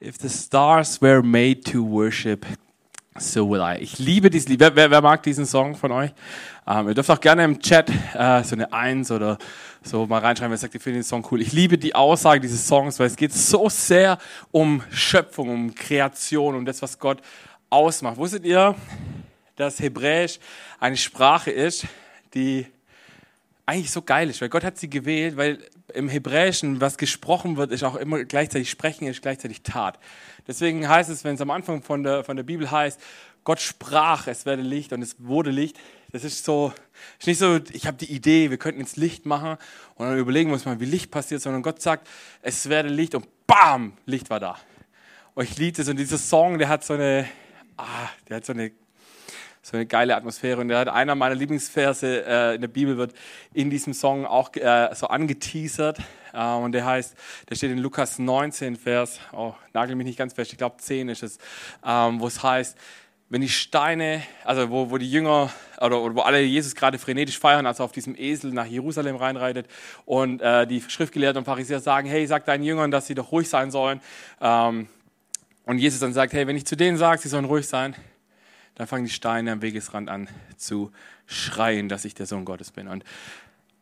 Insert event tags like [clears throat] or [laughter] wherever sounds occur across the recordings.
If the stars were made to worship, so will I. Ich liebe dieses Lied. Wer, wer, wer mag diesen Song von euch? Ähm, ihr dürft auch gerne im Chat äh, so eine Eins oder so mal reinschreiben, wer sagt, ihr findet den Song cool. Ich liebe die Aussage dieses Songs, weil es geht so sehr um Schöpfung, um Kreation, um das, was Gott ausmacht. Wusstet ihr, dass Hebräisch eine Sprache ist, die eigentlich so geil ist, weil Gott hat sie gewählt, weil im Hebräischen, was gesprochen wird, ist auch immer gleichzeitig sprechen, ist gleichzeitig Tat. Deswegen heißt es, wenn es am Anfang von der, von der Bibel heißt, Gott sprach, es werde Licht und es wurde Licht. Das ist so, ist nicht so, ich habe die Idee, wir könnten jetzt Licht machen und dann überlegen wir uns mal, wie Licht passiert, sondern Gott sagt, es werde Licht und bam, Licht war da. Und ich liebe das und dieser Song, der hat so eine, ah, der hat so eine so eine geile Atmosphäre. Und hat einer meiner Lieblingsverse äh, in der Bibel wird in diesem Song auch äh, so angeteasert. Äh, und der heißt, der steht in Lukas 19, Vers, oh, nagel mich nicht ganz fest, ich glaube 10 ist es, ähm, wo es heißt, wenn die Steine, also wo, wo die Jünger oder, oder wo alle Jesus gerade frenetisch feiern, also auf diesem Esel nach Jerusalem reinreitet und äh, die Schriftgelehrten und Pharisäer sagen, hey, sag deinen Jüngern, dass sie doch ruhig sein sollen. Ähm, und Jesus dann sagt, hey, wenn ich zu denen sage, sie sollen ruhig sein, dann fangen die Steine am Wegesrand an zu schreien, dass ich der Sohn Gottes bin. Und,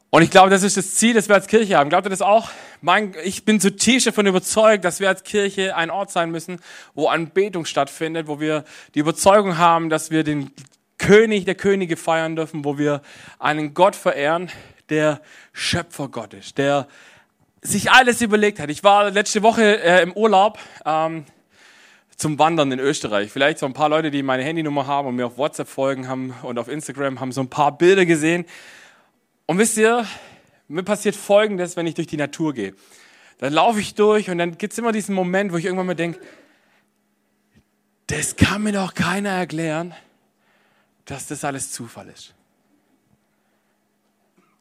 und ich glaube, das ist das Ziel, das wir als Kirche haben. Glaubt ihr das auch? Mein, ich bin zutiefst davon überzeugt, dass wir als Kirche ein Ort sein müssen, wo Anbetung stattfindet, wo wir die Überzeugung haben, dass wir den König der Könige feiern dürfen, wo wir einen Gott verehren, der Schöpfergott ist, der sich alles überlegt hat. Ich war letzte Woche äh, im Urlaub. Ähm, zum Wandern in Österreich. Vielleicht so ein paar Leute, die meine Handynummer haben und mir auf WhatsApp folgen haben und auf Instagram haben so ein paar Bilder gesehen. Und wisst ihr, mir passiert Folgendes, wenn ich durch die Natur gehe. Dann laufe ich durch und dann gibt es immer diesen Moment, wo ich irgendwann mal denke, das kann mir doch keiner erklären, dass das alles Zufall ist.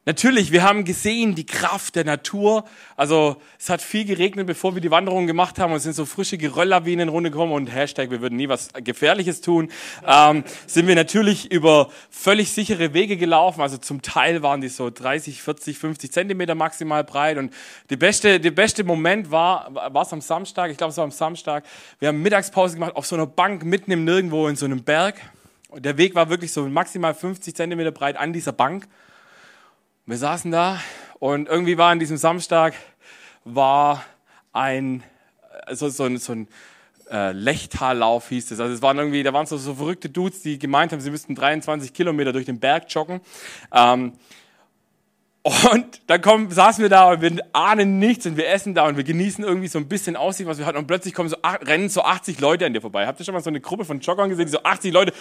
Natürlich, wir haben gesehen die Kraft der Natur. Also es hat viel geregnet, bevor wir die Wanderung gemacht haben und es sind so frische Gerölllawinen runtergekommen und Hashtag, wir würden nie was Gefährliches tun. Ähm, sind wir natürlich über völlig sichere Wege gelaufen. Also zum Teil waren die so 30, 40, 50 Zentimeter maximal breit. Und die beste, der beste Moment war, war es am Samstag, ich glaube es war am Samstag. Wir haben Mittagspause gemacht auf so einer Bank mitten im Nirgendwo in so einem Berg. Und der Weg war wirklich so maximal 50 Zentimeter breit an dieser Bank. Wir saßen da und irgendwie war an diesem Samstag war ein so, so, ein, so ein äh, Lechtallauf hieß es. Also es waren irgendwie, da waren so, so verrückte Dudes, die gemeint haben, sie müssten 23 Kilometer durch den Berg joggen. Ähm, und dann kommen, saßen wir da und wir ahnen nichts und wir essen da und wir genießen irgendwie so ein bisschen Aussicht, was wir hatten. Und plötzlich kommen so, rennen so 80 Leute an dir vorbei. Habt ihr schon mal so eine Gruppe von Joggern gesehen, so 80 Leute,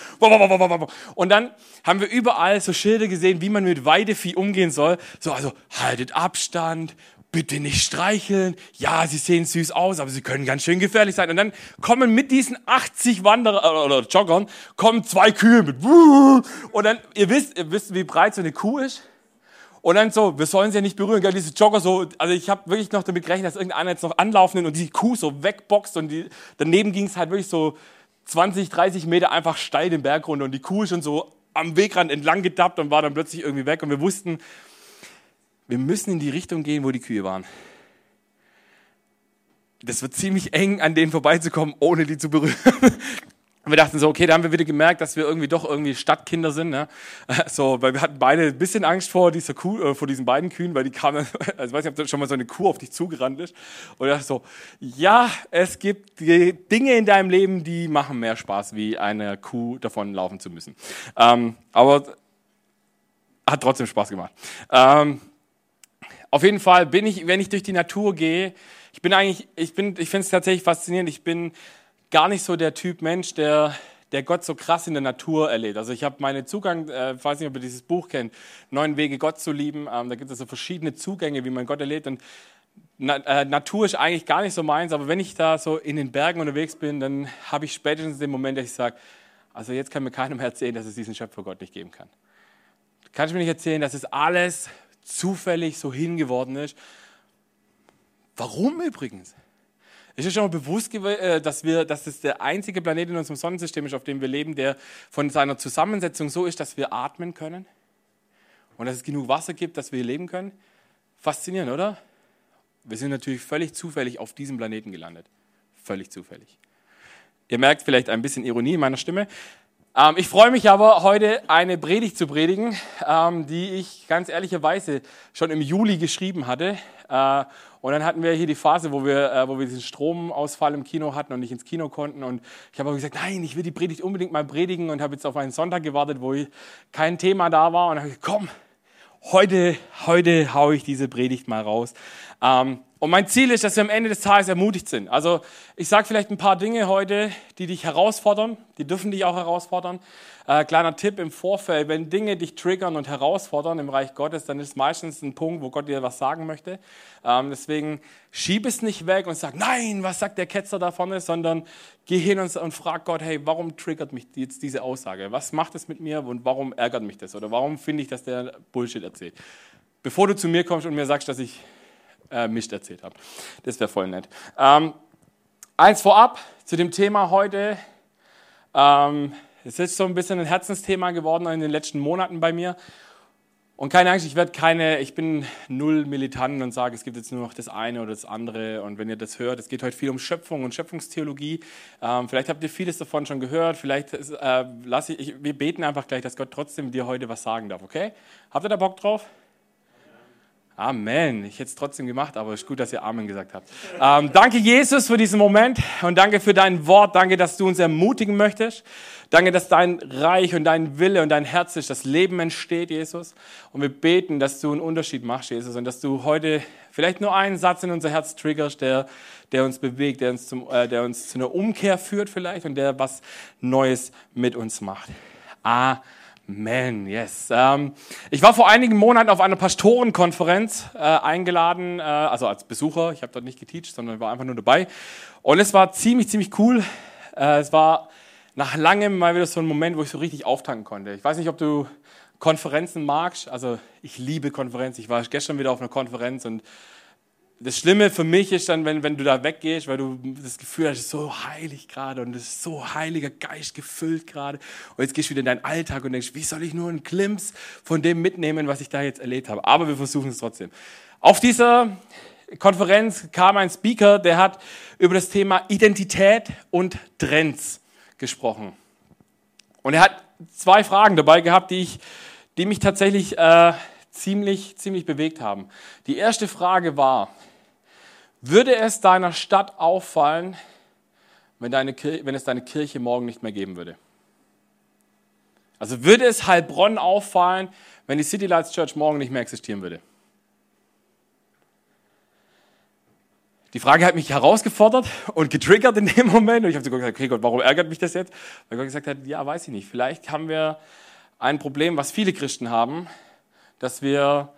und dann haben wir überall so Schilder gesehen, wie man mit Weidevieh umgehen soll. So, also, haltet Abstand, bitte nicht streicheln. Ja, sie sehen süß aus, aber sie können ganz schön gefährlich sein. Und dann kommen mit diesen 80 Wanderer äh, oder Joggern, kommen zwei Kühe mit, und dann, ihr wisst, ihr wisst, wie breit so eine Kuh ist? Und dann so, wir sollen sie ja nicht berühren, gell, diese Jogger so, also ich habe wirklich noch damit gerechnet, dass irgendeiner jetzt noch anlaufen und die Kuh so wegboxt und die, daneben ging es halt wirklich so 20, 30 Meter einfach steil den Berg runter und die Kuh ist schon so am Wegrand entlang gedappt und war dann plötzlich irgendwie weg und wir wussten, wir müssen in die Richtung gehen, wo die Kühe waren. Das wird ziemlich eng, an denen vorbeizukommen, ohne die zu berühren. Und wir dachten so, okay, da haben wir wieder gemerkt, dass wir irgendwie doch irgendwie Stadtkinder sind. Ne? [laughs] So, weil wir hatten beide ein bisschen Angst vor, dieser Kuh, äh, vor diesen beiden Kühen, weil die kamen, [laughs] also ich weiß nicht, ob schon mal so eine Kuh auf dich zugerannt ist. Und ich dachte so, ja, es gibt Dinge in deinem Leben, die machen mehr Spaß, wie eine Kuh davon laufen zu müssen. Ähm, aber hat trotzdem Spaß gemacht. Ähm, auf jeden Fall bin ich, wenn ich durch die Natur gehe, ich bin eigentlich, ich bin, ich finde es tatsächlich faszinierend. Ich bin gar nicht so der Typ Mensch, der, der Gott so krass in der Natur erlebt. Also ich habe meinen Zugang, äh, ich weiß nicht, ob ihr dieses Buch kennt, Neun Wege Gott zu lieben. Ähm, da gibt es so verschiedene Zugänge, wie man Gott erlebt. Und Na, äh, Natur ist eigentlich gar nicht so meins, aber wenn ich da so in den Bergen unterwegs bin, dann habe ich spätestens den Moment, dass ich sage, also jetzt kann mir keiner mehr erzählen, dass es diesen Schöpfer Gott nicht geben kann. Kannst du mir nicht erzählen, dass es alles zufällig so hingeworden ist? Warum übrigens? Ist dir schon mal bewusst, äh, dass, wir, dass es der einzige Planet in unserem Sonnensystem ist, auf dem wir leben, der von seiner Zusammensetzung so ist, dass wir atmen können? Und dass es genug Wasser gibt, dass wir hier leben können? Faszinierend, oder? Wir sind natürlich völlig zufällig auf diesem Planeten gelandet. völlig zufällig. Ihr merkt vielleicht ein bisschen Ironie in meiner Stimme. Ähm, ich freue mich aber, heute eine Predigt zu predigen, ähm, die ich ganz ehrlicherweise schon im Juli geschrieben hatte. Äh, und dann hatten wir hier die Phase, wo wir, äh, wo wir diesen Stromausfall im Kino hatten und nicht ins Kino konnten. Und ich habe gesagt, nein, ich will die Predigt unbedingt mal predigen und habe jetzt auf einen Sonntag gewartet, wo kein Thema da war. Und habe gesagt, komm, heute, heute haue ich diese Predigt mal raus. Ähm, und mein Ziel ist, dass wir am Ende des Tages ermutigt sind. Also ich sage vielleicht ein paar Dinge heute, die dich herausfordern. Die dürfen dich auch herausfordern. Äh, kleiner Tipp im Vorfeld, wenn Dinge dich triggern und herausfordern im Reich Gottes, dann ist meistens ein Punkt, wo Gott dir was sagen möchte. Ähm, deswegen schieb es nicht weg und sag, nein, was sagt der Ketzer da vorne, sondern geh hin und, und frag Gott, hey, warum triggert mich jetzt diese Aussage? Was macht es mit mir und warum ärgert mich das? Oder warum finde ich, dass der Bullshit erzählt? Bevor du zu mir kommst und mir sagst, dass ich äh, Mist erzählt habe. Das wäre voll nett. Ähm, eins vorab zu dem Thema heute. Ähm, es ist so ein bisschen ein Herzensthema geworden in den letzten Monaten bei mir. Und keine Angst, ich werde keine, ich bin null militant und sage, es gibt jetzt nur noch das eine oder das andere. Und wenn ihr das hört, es geht heute viel um Schöpfung und Schöpfungstheologie. Ähm, vielleicht habt ihr vieles davon schon gehört. Vielleicht äh, lasse ich, wir beten einfach gleich, dass Gott trotzdem dir heute was sagen darf. Okay? Habt ihr da Bock drauf? Amen. Ich hätte es trotzdem gemacht, aber es ist gut, dass ihr Amen gesagt habt. Ähm, danke, Jesus, für diesen Moment und danke für dein Wort. Danke, dass du uns ermutigen möchtest. Danke, dass dein Reich und dein Wille und dein Herz ist, das Leben entsteht, Jesus. Und wir beten, dass du einen Unterschied machst, Jesus, und dass du heute vielleicht nur einen Satz in unser Herz triggerst, der, der uns bewegt, der uns, zum, äh, der uns zu einer Umkehr führt vielleicht und der was Neues mit uns macht. Amen. Amen, yes. Ähm, ich war vor einigen Monaten auf einer Pastorenkonferenz äh, eingeladen, äh, also als Besucher. Ich habe dort nicht geteacht, sondern war einfach nur dabei. Und es war ziemlich, ziemlich cool. Äh, es war nach langem mal wieder so ein Moment, wo ich so richtig auftanken konnte. Ich weiß nicht, ob du Konferenzen magst. Also ich liebe Konferenzen. Ich war gestern wieder auf einer Konferenz und das Schlimme für mich ist dann, wenn, wenn du da weggehst, weil du das Gefühl hast, es ist so heilig gerade und es ist so heiliger Geist gefüllt gerade. Und jetzt gehst du wieder in deinen Alltag und denkst, wie soll ich nur einen Klimps von dem mitnehmen, was ich da jetzt erlebt habe? Aber wir versuchen es trotzdem. Auf dieser Konferenz kam ein Speaker, der hat über das Thema Identität und Trends gesprochen. Und er hat zwei Fragen dabei gehabt, die, ich, die mich tatsächlich äh, ziemlich, ziemlich bewegt haben. Die erste Frage war, würde es deiner Stadt auffallen, wenn, deine, wenn es deine Kirche morgen nicht mehr geben würde? Also würde es Heilbronn auffallen, wenn die City Lights Church morgen nicht mehr existieren würde? Die Frage hat mich herausgefordert und getriggert in dem Moment. Und ich habe gesagt, okay Gott, warum ärgert mich das jetzt? Weil Gott gesagt hat, ja, weiß ich nicht. Vielleicht haben wir ein Problem, was viele Christen haben, dass wir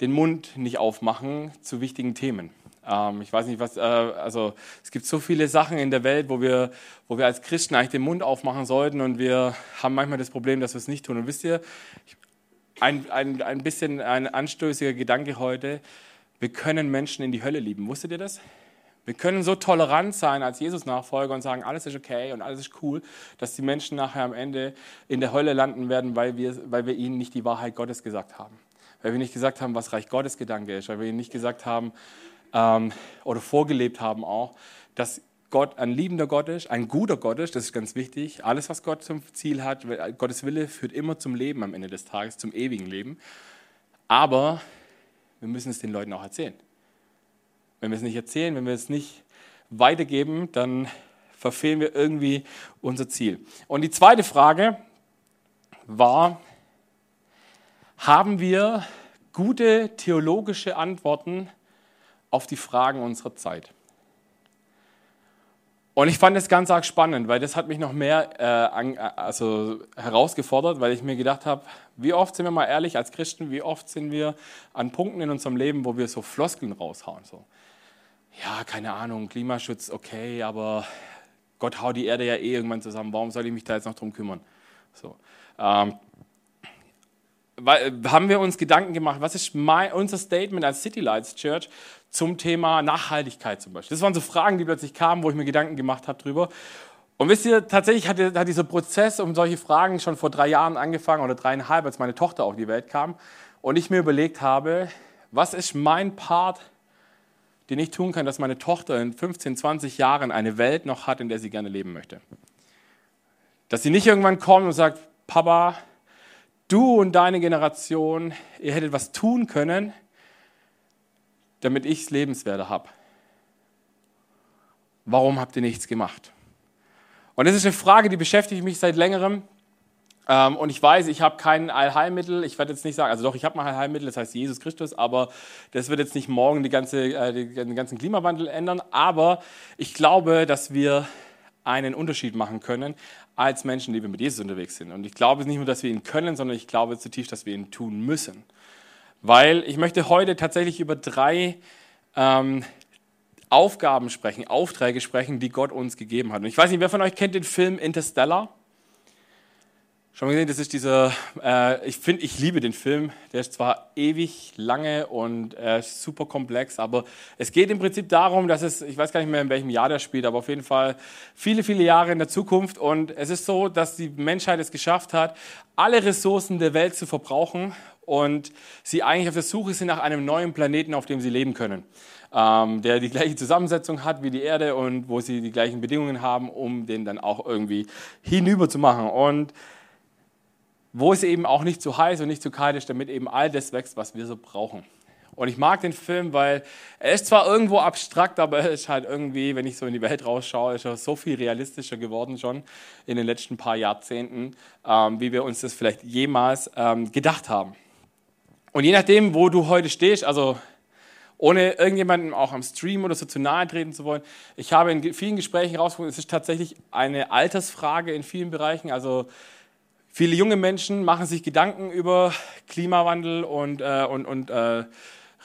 den Mund nicht aufmachen zu wichtigen Themen. Ähm, ich weiß nicht, was, äh, also es gibt so viele Sachen in der Welt, wo wir, wo wir als Christen eigentlich den Mund aufmachen sollten und wir haben manchmal das Problem, dass wir es nicht tun. Und wisst ihr, ein, ein, ein bisschen ein anstößiger Gedanke heute, wir können Menschen in die Hölle lieben. Wusstet ihr das? Wir können so tolerant sein als Jesus-Nachfolger und sagen, alles ist okay und alles ist cool, dass die Menschen nachher am Ende in der Hölle landen werden, weil wir, weil wir ihnen nicht die Wahrheit Gottes gesagt haben. Weil wir nicht gesagt haben, was Reich Gottes Gedanke ist. Weil wir ihnen nicht gesagt haben ähm, oder vorgelebt haben auch, dass Gott ein liebender Gott ist, ein guter Gott ist, das ist ganz wichtig. Alles, was Gott zum Ziel hat, Gottes Wille führt immer zum Leben am Ende des Tages, zum ewigen Leben. Aber wir müssen es den Leuten auch erzählen. Wenn wir es nicht erzählen, wenn wir es nicht weitergeben, dann verfehlen wir irgendwie unser Ziel. Und die zweite Frage war, haben wir gute theologische Antworten auf die Fragen unserer Zeit? Und ich fand das ganz arg spannend, weil das hat mich noch mehr äh, an, also herausgefordert, weil ich mir gedacht habe, wie oft sind wir mal ehrlich als Christen, wie oft sind wir an Punkten in unserem Leben, wo wir so Floskeln raushauen. So ja, keine Ahnung, Klimaschutz, okay, aber Gott haut die Erde ja eh irgendwann zusammen, warum soll ich mich da jetzt noch drum kümmern? So. Ähm, haben wir uns Gedanken gemacht, was ist mein, unser Statement als City Lights Church zum Thema Nachhaltigkeit zum Beispiel? Das waren so Fragen, die plötzlich kamen, wo ich mir Gedanken gemacht habe drüber. Und wisst ihr, tatsächlich hat, hat dieser Prozess um solche Fragen schon vor drei Jahren angefangen oder dreieinhalb, als meine Tochter auf die Welt kam und ich mir überlegt habe, was ist mein Part den ich tun kann, dass meine Tochter in 15, 20 Jahren eine Welt noch hat, in der sie gerne leben möchte. Dass sie nicht irgendwann kommt und sagt, Papa, du und deine Generation, ihr hättet was tun können, damit ich es lebenswert habe. Warum habt ihr nichts gemacht? Und das ist eine Frage, die beschäftigt mich seit längerem. Ähm, und ich weiß, ich habe kein Allheilmittel. Ich werde jetzt nicht sagen, also doch, ich habe ein Allheilmittel, das heißt Jesus Christus, aber das wird jetzt nicht morgen die ganze, äh, den ganzen Klimawandel ändern. Aber ich glaube, dass wir einen Unterschied machen können als Menschen, die wir mit Jesus unterwegs sind. Und ich glaube nicht nur, dass wir ihn können, sondern ich glaube zutiefst, dass wir ihn tun müssen. Weil ich möchte heute tatsächlich über drei ähm, Aufgaben sprechen, Aufträge sprechen, die Gott uns gegeben hat. Und ich weiß nicht, wer von euch kennt den Film Interstellar? Schon mal gesehen, das ist dieser, äh, ich finde, ich liebe den Film. Der ist zwar ewig lange und äh, super komplex, aber es geht im Prinzip darum, dass es, ich weiß gar nicht mehr, in welchem Jahr der spielt, aber auf jeden Fall viele, viele Jahre in der Zukunft. Und es ist so, dass die Menschheit es geschafft hat, alle Ressourcen der Welt zu verbrauchen und sie eigentlich auf der Suche sind nach einem neuen Planeten, auf dem sie leben können. Ähm, der die gleiche Zusammensetzung hat wie die Erde und wo sie die gleichen Bedingungen haben, um den dann auch irgendwie hinüber zu machen. Und wo es eben auch nicht zu heiß und nicht zu kalt ist, damit eben all das wächst, was wir so brauchen. Und ich mag den Film, weil er ist zwar irgendwo abstrakt, aber er ist halt irgendwie, wenn ich so in die Welt rausschaue, ist er so viel realistischer geworden schon in den letzten paar Jahrzehnten, ähm, wie wir uns das vielleicht jemals ähm, gedacht haben. Und je nachdem, wo du heute stehst, also ohne irgendjemandem auch am Stream oder so zu nahe treten zu wollen, ich habe in vielen Gesprächen herausgefunden, es ist tatsächlich eine Altersfrage in vielen Bereichen. Also Viele junge Menschen machen sich Gedanken über Klimawandel und, äh, und, und äh,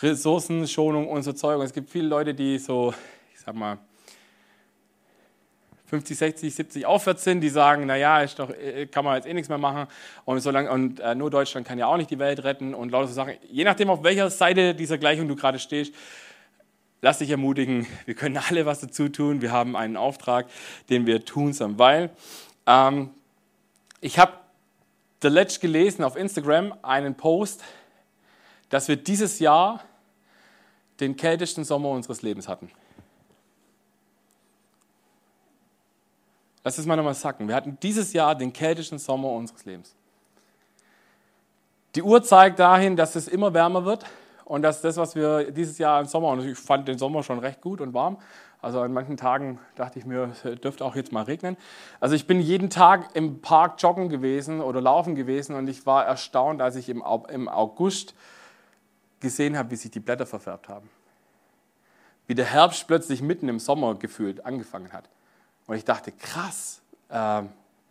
Ressourcenschonung und so Zeug. Und es gibt viele Leute, die so, ich sag mal, 50, 60, 70 aufwärts sind, die sagen, naja, ist doch, äh, kann man jetzt eh nichts mehr machen. Und, solange, und äh, nur Deutschland kann ja auch nicht die Welt retten. Und lauter so Sachen. Je nachdem, auf welcher Seite dieser Gleichung du gerade stehst, lass dich ermutigen, wir können alle was dazu tun, wir haben einen Auftrag, den wir tun sollen, weil. Ähm, ich habe zuletzt gelesen auf Instagram einen Post, dass wir dieses Jahr den kältesten Sommer unseres Lebens hatten. Lass es mal nochmal sacken. Wir hatten dieses Jahr den kältesten Sommer unseres Lebens. Die Uhr zeigt dahin, dass es immer wärmer wird und dass das, was wir dieses Jahr im Sommer, und ich fand den Sommer schon recht gut und warm, also an manchen Tagen dachte ich mir, es dürfte auch jetzt mal regnen. Also ich bin jeden Tag im Park joggen gewesen oder laufen gewesen und ich war erstaunt, als ich im August gesehen habe, wie sich die Blätter verfärbt haben. Wie der Herbst plötzlich mitten im Sommer gefühlt angefangen hat. Und ich dachte, krass, äh,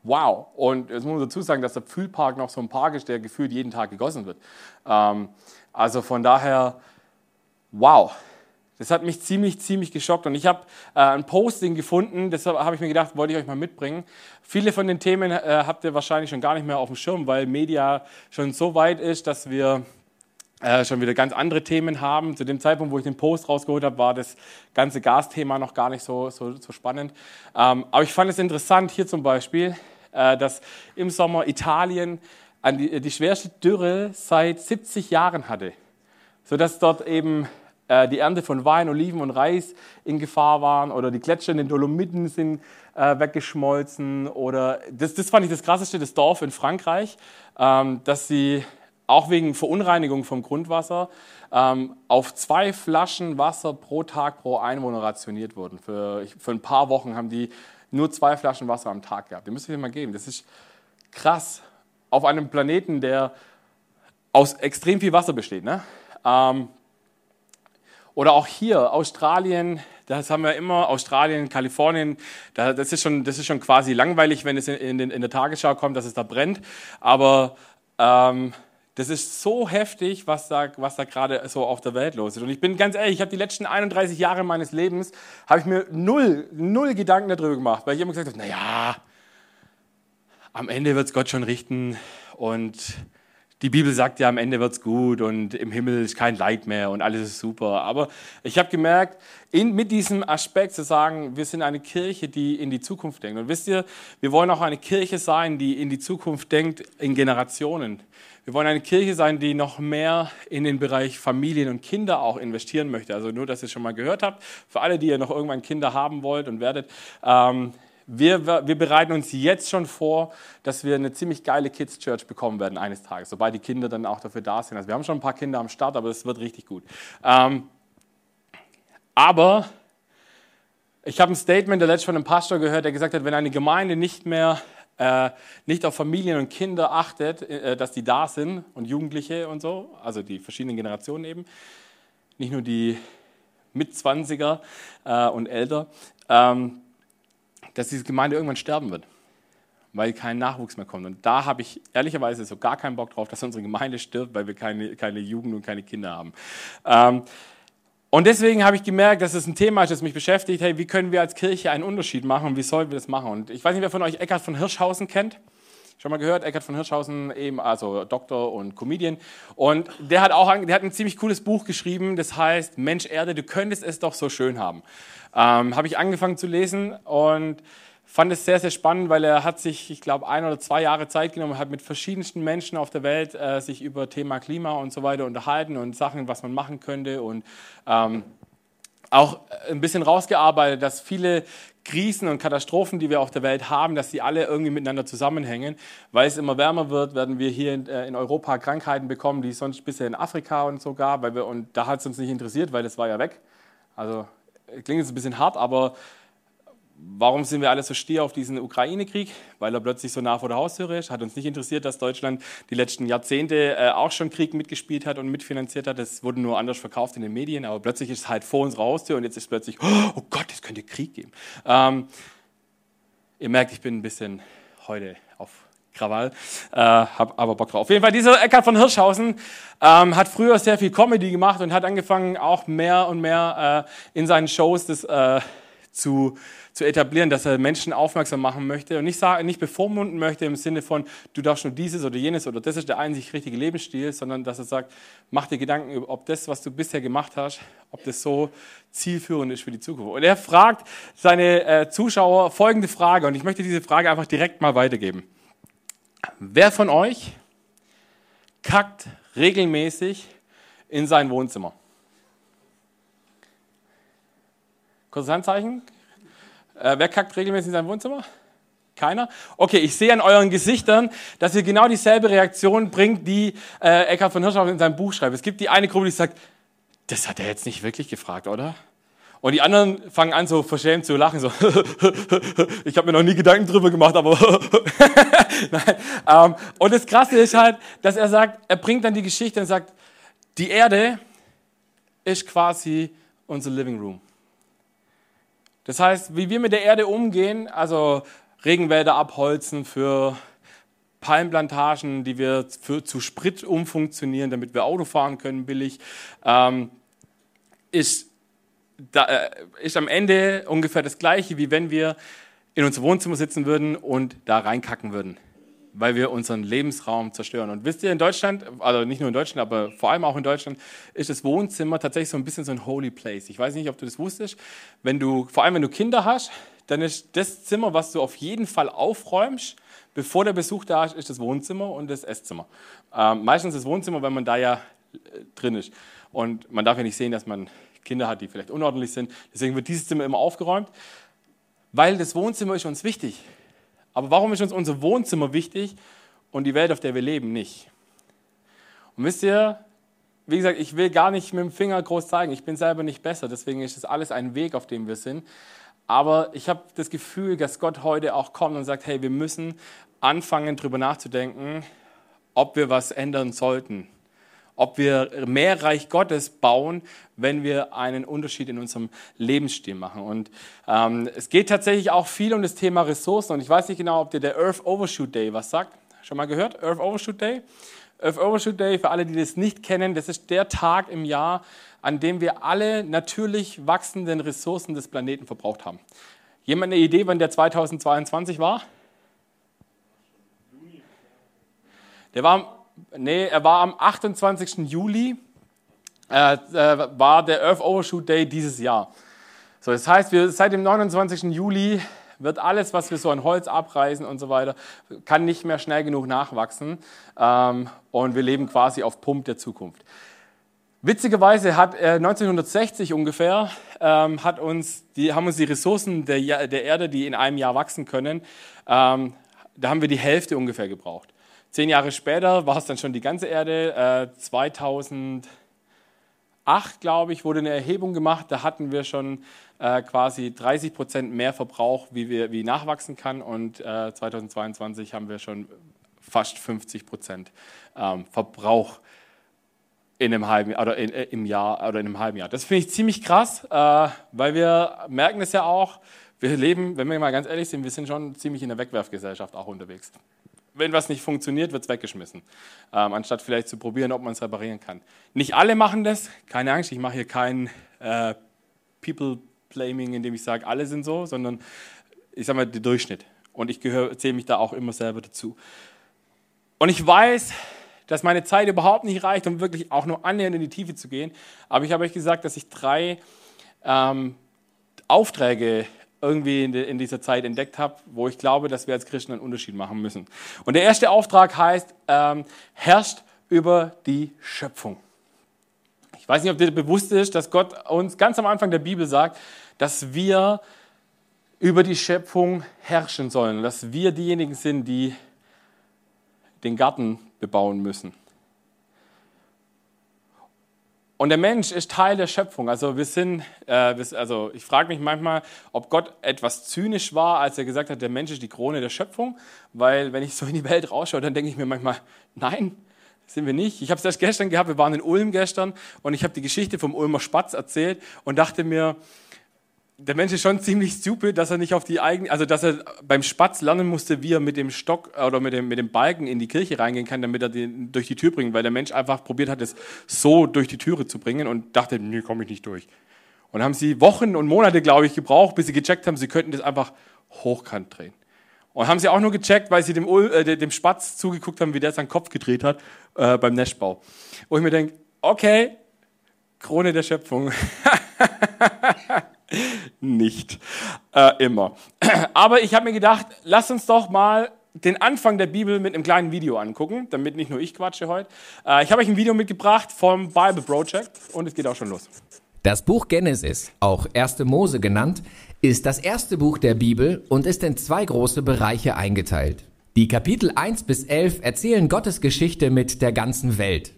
wow. Und jetzt muss man dazu sagen, dass der Pfühlpark noch so ein Park ist, der gefühlt jeden Tag gegossen wird. Ähm, also von daher, wow. Das hat mich ziemlich, ziemlich geschockt. Und ich habe äh, ein Posting gefunden, deshalb habe ich mir gedacht, wollte ich euch mal mitbringen. Viele von den Themen äh, habt ihr wahrscheinlich schon gar nicht mehr auf dem Schirm, weil Media schon so weit ist, dass wir äh, schon wieder ganz andere Themen haben. Zu dem Zeitpunkt, wo ich den Post rausgeholt habe, war das ganze Gasthema noch gar nicht so, so, so spannend. Ähm, aber ich fand es interessant, hier zum Beispiel, äh, dass im Sommer Italien die, die schwerste Dürre seit 70 Jahren hatte. Sodass dort eben äh, die Ernte von Wein, Oliven und Reis in Gefahr waren oder die Gletscher in den Dolomiten sind äh, weggeschmolzen oder das, das fand ich das krasseste, das Dorf in Frankreich, ähm, dass sie auch wegen Verunreinigung vom Grundwasser ähm, auf zwei Flaschen Wasser pro Tag pro Einwohner rationiert wurden. Für, für ein paar Wochen haben die nur zwei Flaschen Wasser am Tag gehabt. Die müsst ihr mal geben. Das ist krass. Auf einem Planeten, der aus extrem viel Wasser besteht. Ne? Ähm, oder auch hier, Australien, das haben wir immer, Australien, Kalifornien, das, ist schon, das ist schon quasi langweilig, wenn es in, in, in der Tagesschau kommt, dass es da brennt. Aber ähm, das ist so heftig, was da, was da gerade so auf der Welt los ist. Und ich bin ganz ehrlich, ich habe die letzten 31 Jahre meines Lebens, habe ich mir null, null Gedanken darüber gemacht, weil ich immer gesagt habe, naja, am Ende wird es Gott schon richten und die Bibel sagt ja, am Ende wird's gut und im Himmel ist kein Leid mehr und alles ist super. Aber ich habe gemerkt, in, mit diesem Aspekt zu sagen, wir sind eine Kirche, die in die Zukunft denkt. Und wisst ihr, wir wollen auch eine Kirche sein, die in die Zukunft denkt, in Generationen. Wir wollen eine Kirche sein, die noch mehr in den Bereich Familien und Kinder auch investieren möchte. Also nur, dass ihr schon mal gehört habt, für alle, die ihr noch irgendwann Kinder haben wollt und werdet, ähm, wir, wir, bereiten uns jetzt schon vor, dass wir eine ziemlich geile Kids Church bekommen werden eines Tages, sobald die Kinder dann auch dafür da sind. Also wir haben schon ein paar Kinder am Start, aber es wird richtig gut. Ähm, aber ich habe ein Statement der letzte von einem Pastor gehört, der gesagt hat, wenn eine Gemeinde nicht mehr äh, nicht auf Familien und Kinder achtet, äh, dass die da sind und Jugendliche und so, also die verschiedenen Generationen eben, nicht nur die Mitzwanziger äh, und älter, ähm, dass diese Gemeinde irgendwann sterben wird, weil kein Nachwuchs mehr kommt. Und da habe ich ehrlicherweise so gar keinen Bock drauf, dass unsere Gemeinde stirbt, weil wir keine, keine Jugend und keine Kinder haben. Ähm, und deswegen habe ich gemerkt, dass es ein Thema ist, das mich beschäftigt. Hey, wie können wir als Kirche einen Unterschied machen und wie sollen wir das machen? Und ich weiß nicht, wer von euch Eckhard von Hirschhausen kennt. Schon mal gehört, Eckhard von Hirschhausen, eben, also Doktor und Comedian. Und der hat auch der hat ein ziemlich cooles Buch geschrieben, das heißt Mensch Erde, du könntest es doch so schön haben. Ähm, Habe ich angefangen zu lesen und fand es sehr, sehr spannend, weil er hat sich, ich glaube, ein oder zwei Jahre Zeit genommen, hat mit verschiedensten Menschen auf der Welt äh, sich über Thema Klima und so weiter unterhalten und Sachen, was man machen könnte und ähm, auch ein bisschen rausgearbeitet, dass viele Krisen und Katastrophen, die wir auf der Welt haben, dass sie alle irgendwie miteinander zusammenhängen. Weil es immer wärmer wird, werden wir hier in, äh, Europa Krankheiten bekommen, die es sonst bisher in Afrika und so gab, weil wir, und da hat es uns nicht interessiert, weil das war ja weg. Also klingt jetzt ein bisschen hart, aber Warum sind wir alle so stier auf diesen Ukraine-Krieg? Weil er plötzlich so nah vor der Haustüre ist. Hat uns nicht interessiert, dass Deutschland die letzten Jahrzehnte äh, auch schon Krieg mitgespielt hat und mitfinanziert hat. Das wurde nur anders verkauft in den Medien, aber plötzlich ist es halt vor unserer Haustür und jetzt ist plötzlich, oh Gott, es könnte Krieg geben. Ähm, ihr merkt, ich bin ein bisschen heute Krawall, äh, habe aber Bock drauf. Auf jeden Fall, dieser Eckhard von Hirschhausen ähm, hat früher sehr viel Comedy gemacht und hat angefangen, auch mehr und mehr äh, in seinen Shows das äh, zu zu etablieren, dass er Menschen aufmerksam machen möchte und nicht, sagen, nicht bevormunden möchte im Sinne von, du darfst nur dieses oder jenes oder das ist der einzig richtige Lebensstil, sondern dass er sagt, mach dir Gedanken, ob das, was du bisher gemacht hast, ob das so zielführend ist für die Zukunft. Und er fragt seine äh, Zuschauer folgende Frage und ich möchte diese Frage einfach direkt mal weitergeben. Wer von euch kackt regelmäßig in sein Wohnzimmer? Kurzes Handzeichen. Äh, wer kackt regelmäßig in sein Wohnzimmer? Keiner? Okay, ich sehe an euren Gesichtern, dass ihr genau dieselbe Reaktion bringt, die äh, Eckhard von Hirschhausen in seinem Buch schreibt. Es gibt die eine Gruppe, die sagt, das hat er jetzt nicht wirklich gefragt, oder? Und die anderen fangen an, so verschämt zu lachen, so, [laughs] ich habe mir noch nie Gedanken drüber gemacht, aber [laughs] Nein. Ähm, und das Krasse ist halt, dass er sagt, er bringt dann die Geschichte und sagt, die Erde ist quasi unser Living Room. Das heißt, wie wir mit der Erde umgehen, also Regenwälder abholzen für Palmplantagen, die wir für, zu Sprit umfunktionieren, damit wir Auto fahren können billig, ähm, ist, da, äh, ist am Ende ungefähr das Gleiche, wie wenn wir in unser Wohnzimmer sitzen würden und da reinkacken würden weil wir unseren Lebensraum zerstören. Und wisst ihr, in Deutschland, also nicht nur in Deutschland, aber vor allem auch in Deutschland, ist das Wohnzimmer tatsächlich so ein bisschen so ein holy place. Ich weiß nicht, ob du das wusstest. Wenn du, vor allem wenn du Kinder hast, dann ist das Zimmer, was du auf jeden Fall aufräumst, bevor der Besuch da ist, ist das Wohnzimmer und das Esszimmer. Ähm, meistens das Wohnzimmer, weil man da ja äh, drin ist. Und man darf ja nicht sehen, dass man Kinder hat, die vielleicht unordentlich sind. Deswegen wird dieses Zimmer immer aufgeräumt, weil das Wohnzimmer ist uns wichtig. Aber warum ist uns unser Wohnzimmer wichtig und die Welt, auf der wir leben, nicht? Und wisst ihr, wie gesagt, ich will gar nicht mit dem Finger groß zeigen, ich bin selber nicht besser, deswegen ist das alles ein Weg, auf dem wir sind. Aber ich habe das Gefühl, dass Gott heute auch kommt und sagt, hey, wir müssen anfangen, darüber nachzudenken, ob wir was ändern sollten ob wir mehr Reich Gottes bauen, wenn wir einen Unterschied in unserem Lebensstil machen. Und ähm, es geht tatsächlich auch viel um das Thema Ressourcen. Und ich weiß nicht genau, ob dir der Earth Overshoot Day was sagt. Schon mal gehört? Earth Overshoot Day? Earth Overshoot Day, für alle, die das nicht kennen, das ist der Tag im Jahr, an dem wir alle natürlich wachsenden Ressourcen des Planeten verbraucht haben. Jemand eine Idee, wann der 2022 war? Der war nee, er war am 28. Juli, äh, äh, war der Earth Overshoot Day dieses Jahr. So, das heißt, wir, seit dem 29. Juli wird alles, was wir so an Holz abreißen und so weiter, kann nicht mehr schnell genug nachwachsen. Ähm, und wir leben quasi auf Pump der Zukunft. Witzigerweise hat äh, 1960 ungefähr ähm, hat uns die, haben uns die Ressourcen der, der Erde, die in einem Jahr wachsen können, ähm, da haben wir die Hälfte ungefähr gebraucht. Zehn Jahre später war es dann schon die ganze Erde. Äh, 2008, glaube ich, wurde eine Erhebung gemacht. Da hatten wir schon äh, quasi 30 Prozent mehr Verbrauch, wie, wir, wie nachwachsen kann. Und äh, 2022 haben wir schon fast 50 Prozent ähm, Verbrauch in einem halben oder in, äh, im Jahr oder in einem halben Jahr. Das finde ich ziemlich krass, äh, weil wir merken es ja auch. Wir leben, wenn wir mal ganz ehrlich sind, wir sind schon ziemlich in der Wegwerfgesellschaft auch unterwegs. Wenn was nicht funktioniert, wird es weggeschmissen, ähm, anstatt vielleicht zu probieren, ob man es reparieren kann. Nicht alle machen das, keine Angst, ich mache hier kein äh, People-Blaming, indem ich sage, alle sind so, sondern ich sage mal, der Durchschnitt. Und ich zähle mich da auch immer selber dazu. Und ich weiß, dass meine Zeit überhaupt nicht reicht, um wirklich auch nur annähernd in die Tiefe zu gehen. Aber ich habe euch gesagt, dass ich drei ähm, Aufträge irgendwie in, de, in, dieser Zeit entdeckt habe, wo ich glaube, dass wir als Christen einen Unterschied machen müssen. Und der erste Auftrag heißt, ähm, herrscht über die Schöpfung. Ich weiß nicht, ob dir bewusst ist, dass Gott uns ganz am Anfang der Bibel sagt, dass wir über die Schöpfung herrschen sollen, dass wir diejenigen sind, die den Garten bebauen müssen. Und der Mensch ist Teil der Schöpfung. Also wir sind, äh, also ich frage mich manchmal, ob Gott etwas zynisch war, als er gesagt hat, der Mensch ist die Krone der Schöpfung. Weil wenn ich so in die Welt rausschaue, dann denke ich mir manchmal, nein, sind wir nicht. Ich habe es erst gestern gehabt, wir waren in Ulm gestern und ich habe die Geschichte vom Ulmer Spatz erzählt und dachte mir, der Mensch ist schon ziemlich stupid, dass er nicht auf die eigene, also dass er beim Spatz lernen musste, wie er mit dem Stock oder mit dem, mit dem Balken in die Kirche reingehen kann, damit er den durch die Tür bringt, weil der Mensch einfach probiert hat, es so durch die Türe zu bringen und dachte, nee, komme ich nicht durch. Und haben sie Wochen und Monate, glaube ich, gebraucht, bis sie gecheckt haben, sie könnten das einfach hochkant drehen. Und haben sie auch nur gecheckt, weil sie dem, äh, dem Spatz zugeguckt haben, wie der seinen Kopf gedreht hat äh, beim Nestbau. Wo ich mir denke, okay, Krone der Schöpfung. [laughs] nicht äh, immer. [clears throat] Aber ich habe mir gedacht, lass uns doch mal den Anfang der Bibel mit einem kleinen Video angucken, damit nicht nur ich quatsche heute. Äh, ich habe euch ein Video mitgebracht vom Bible Project und es geht auch schon los. Das Buch Genesis, auch erste Mose genannt, ist das erste Buch der Bibel und ist in zwei große Bereiche eingeteilt. Die Kapitel 1 bis 11 erzählen Gottes Geschichte mit der ganzen Welt.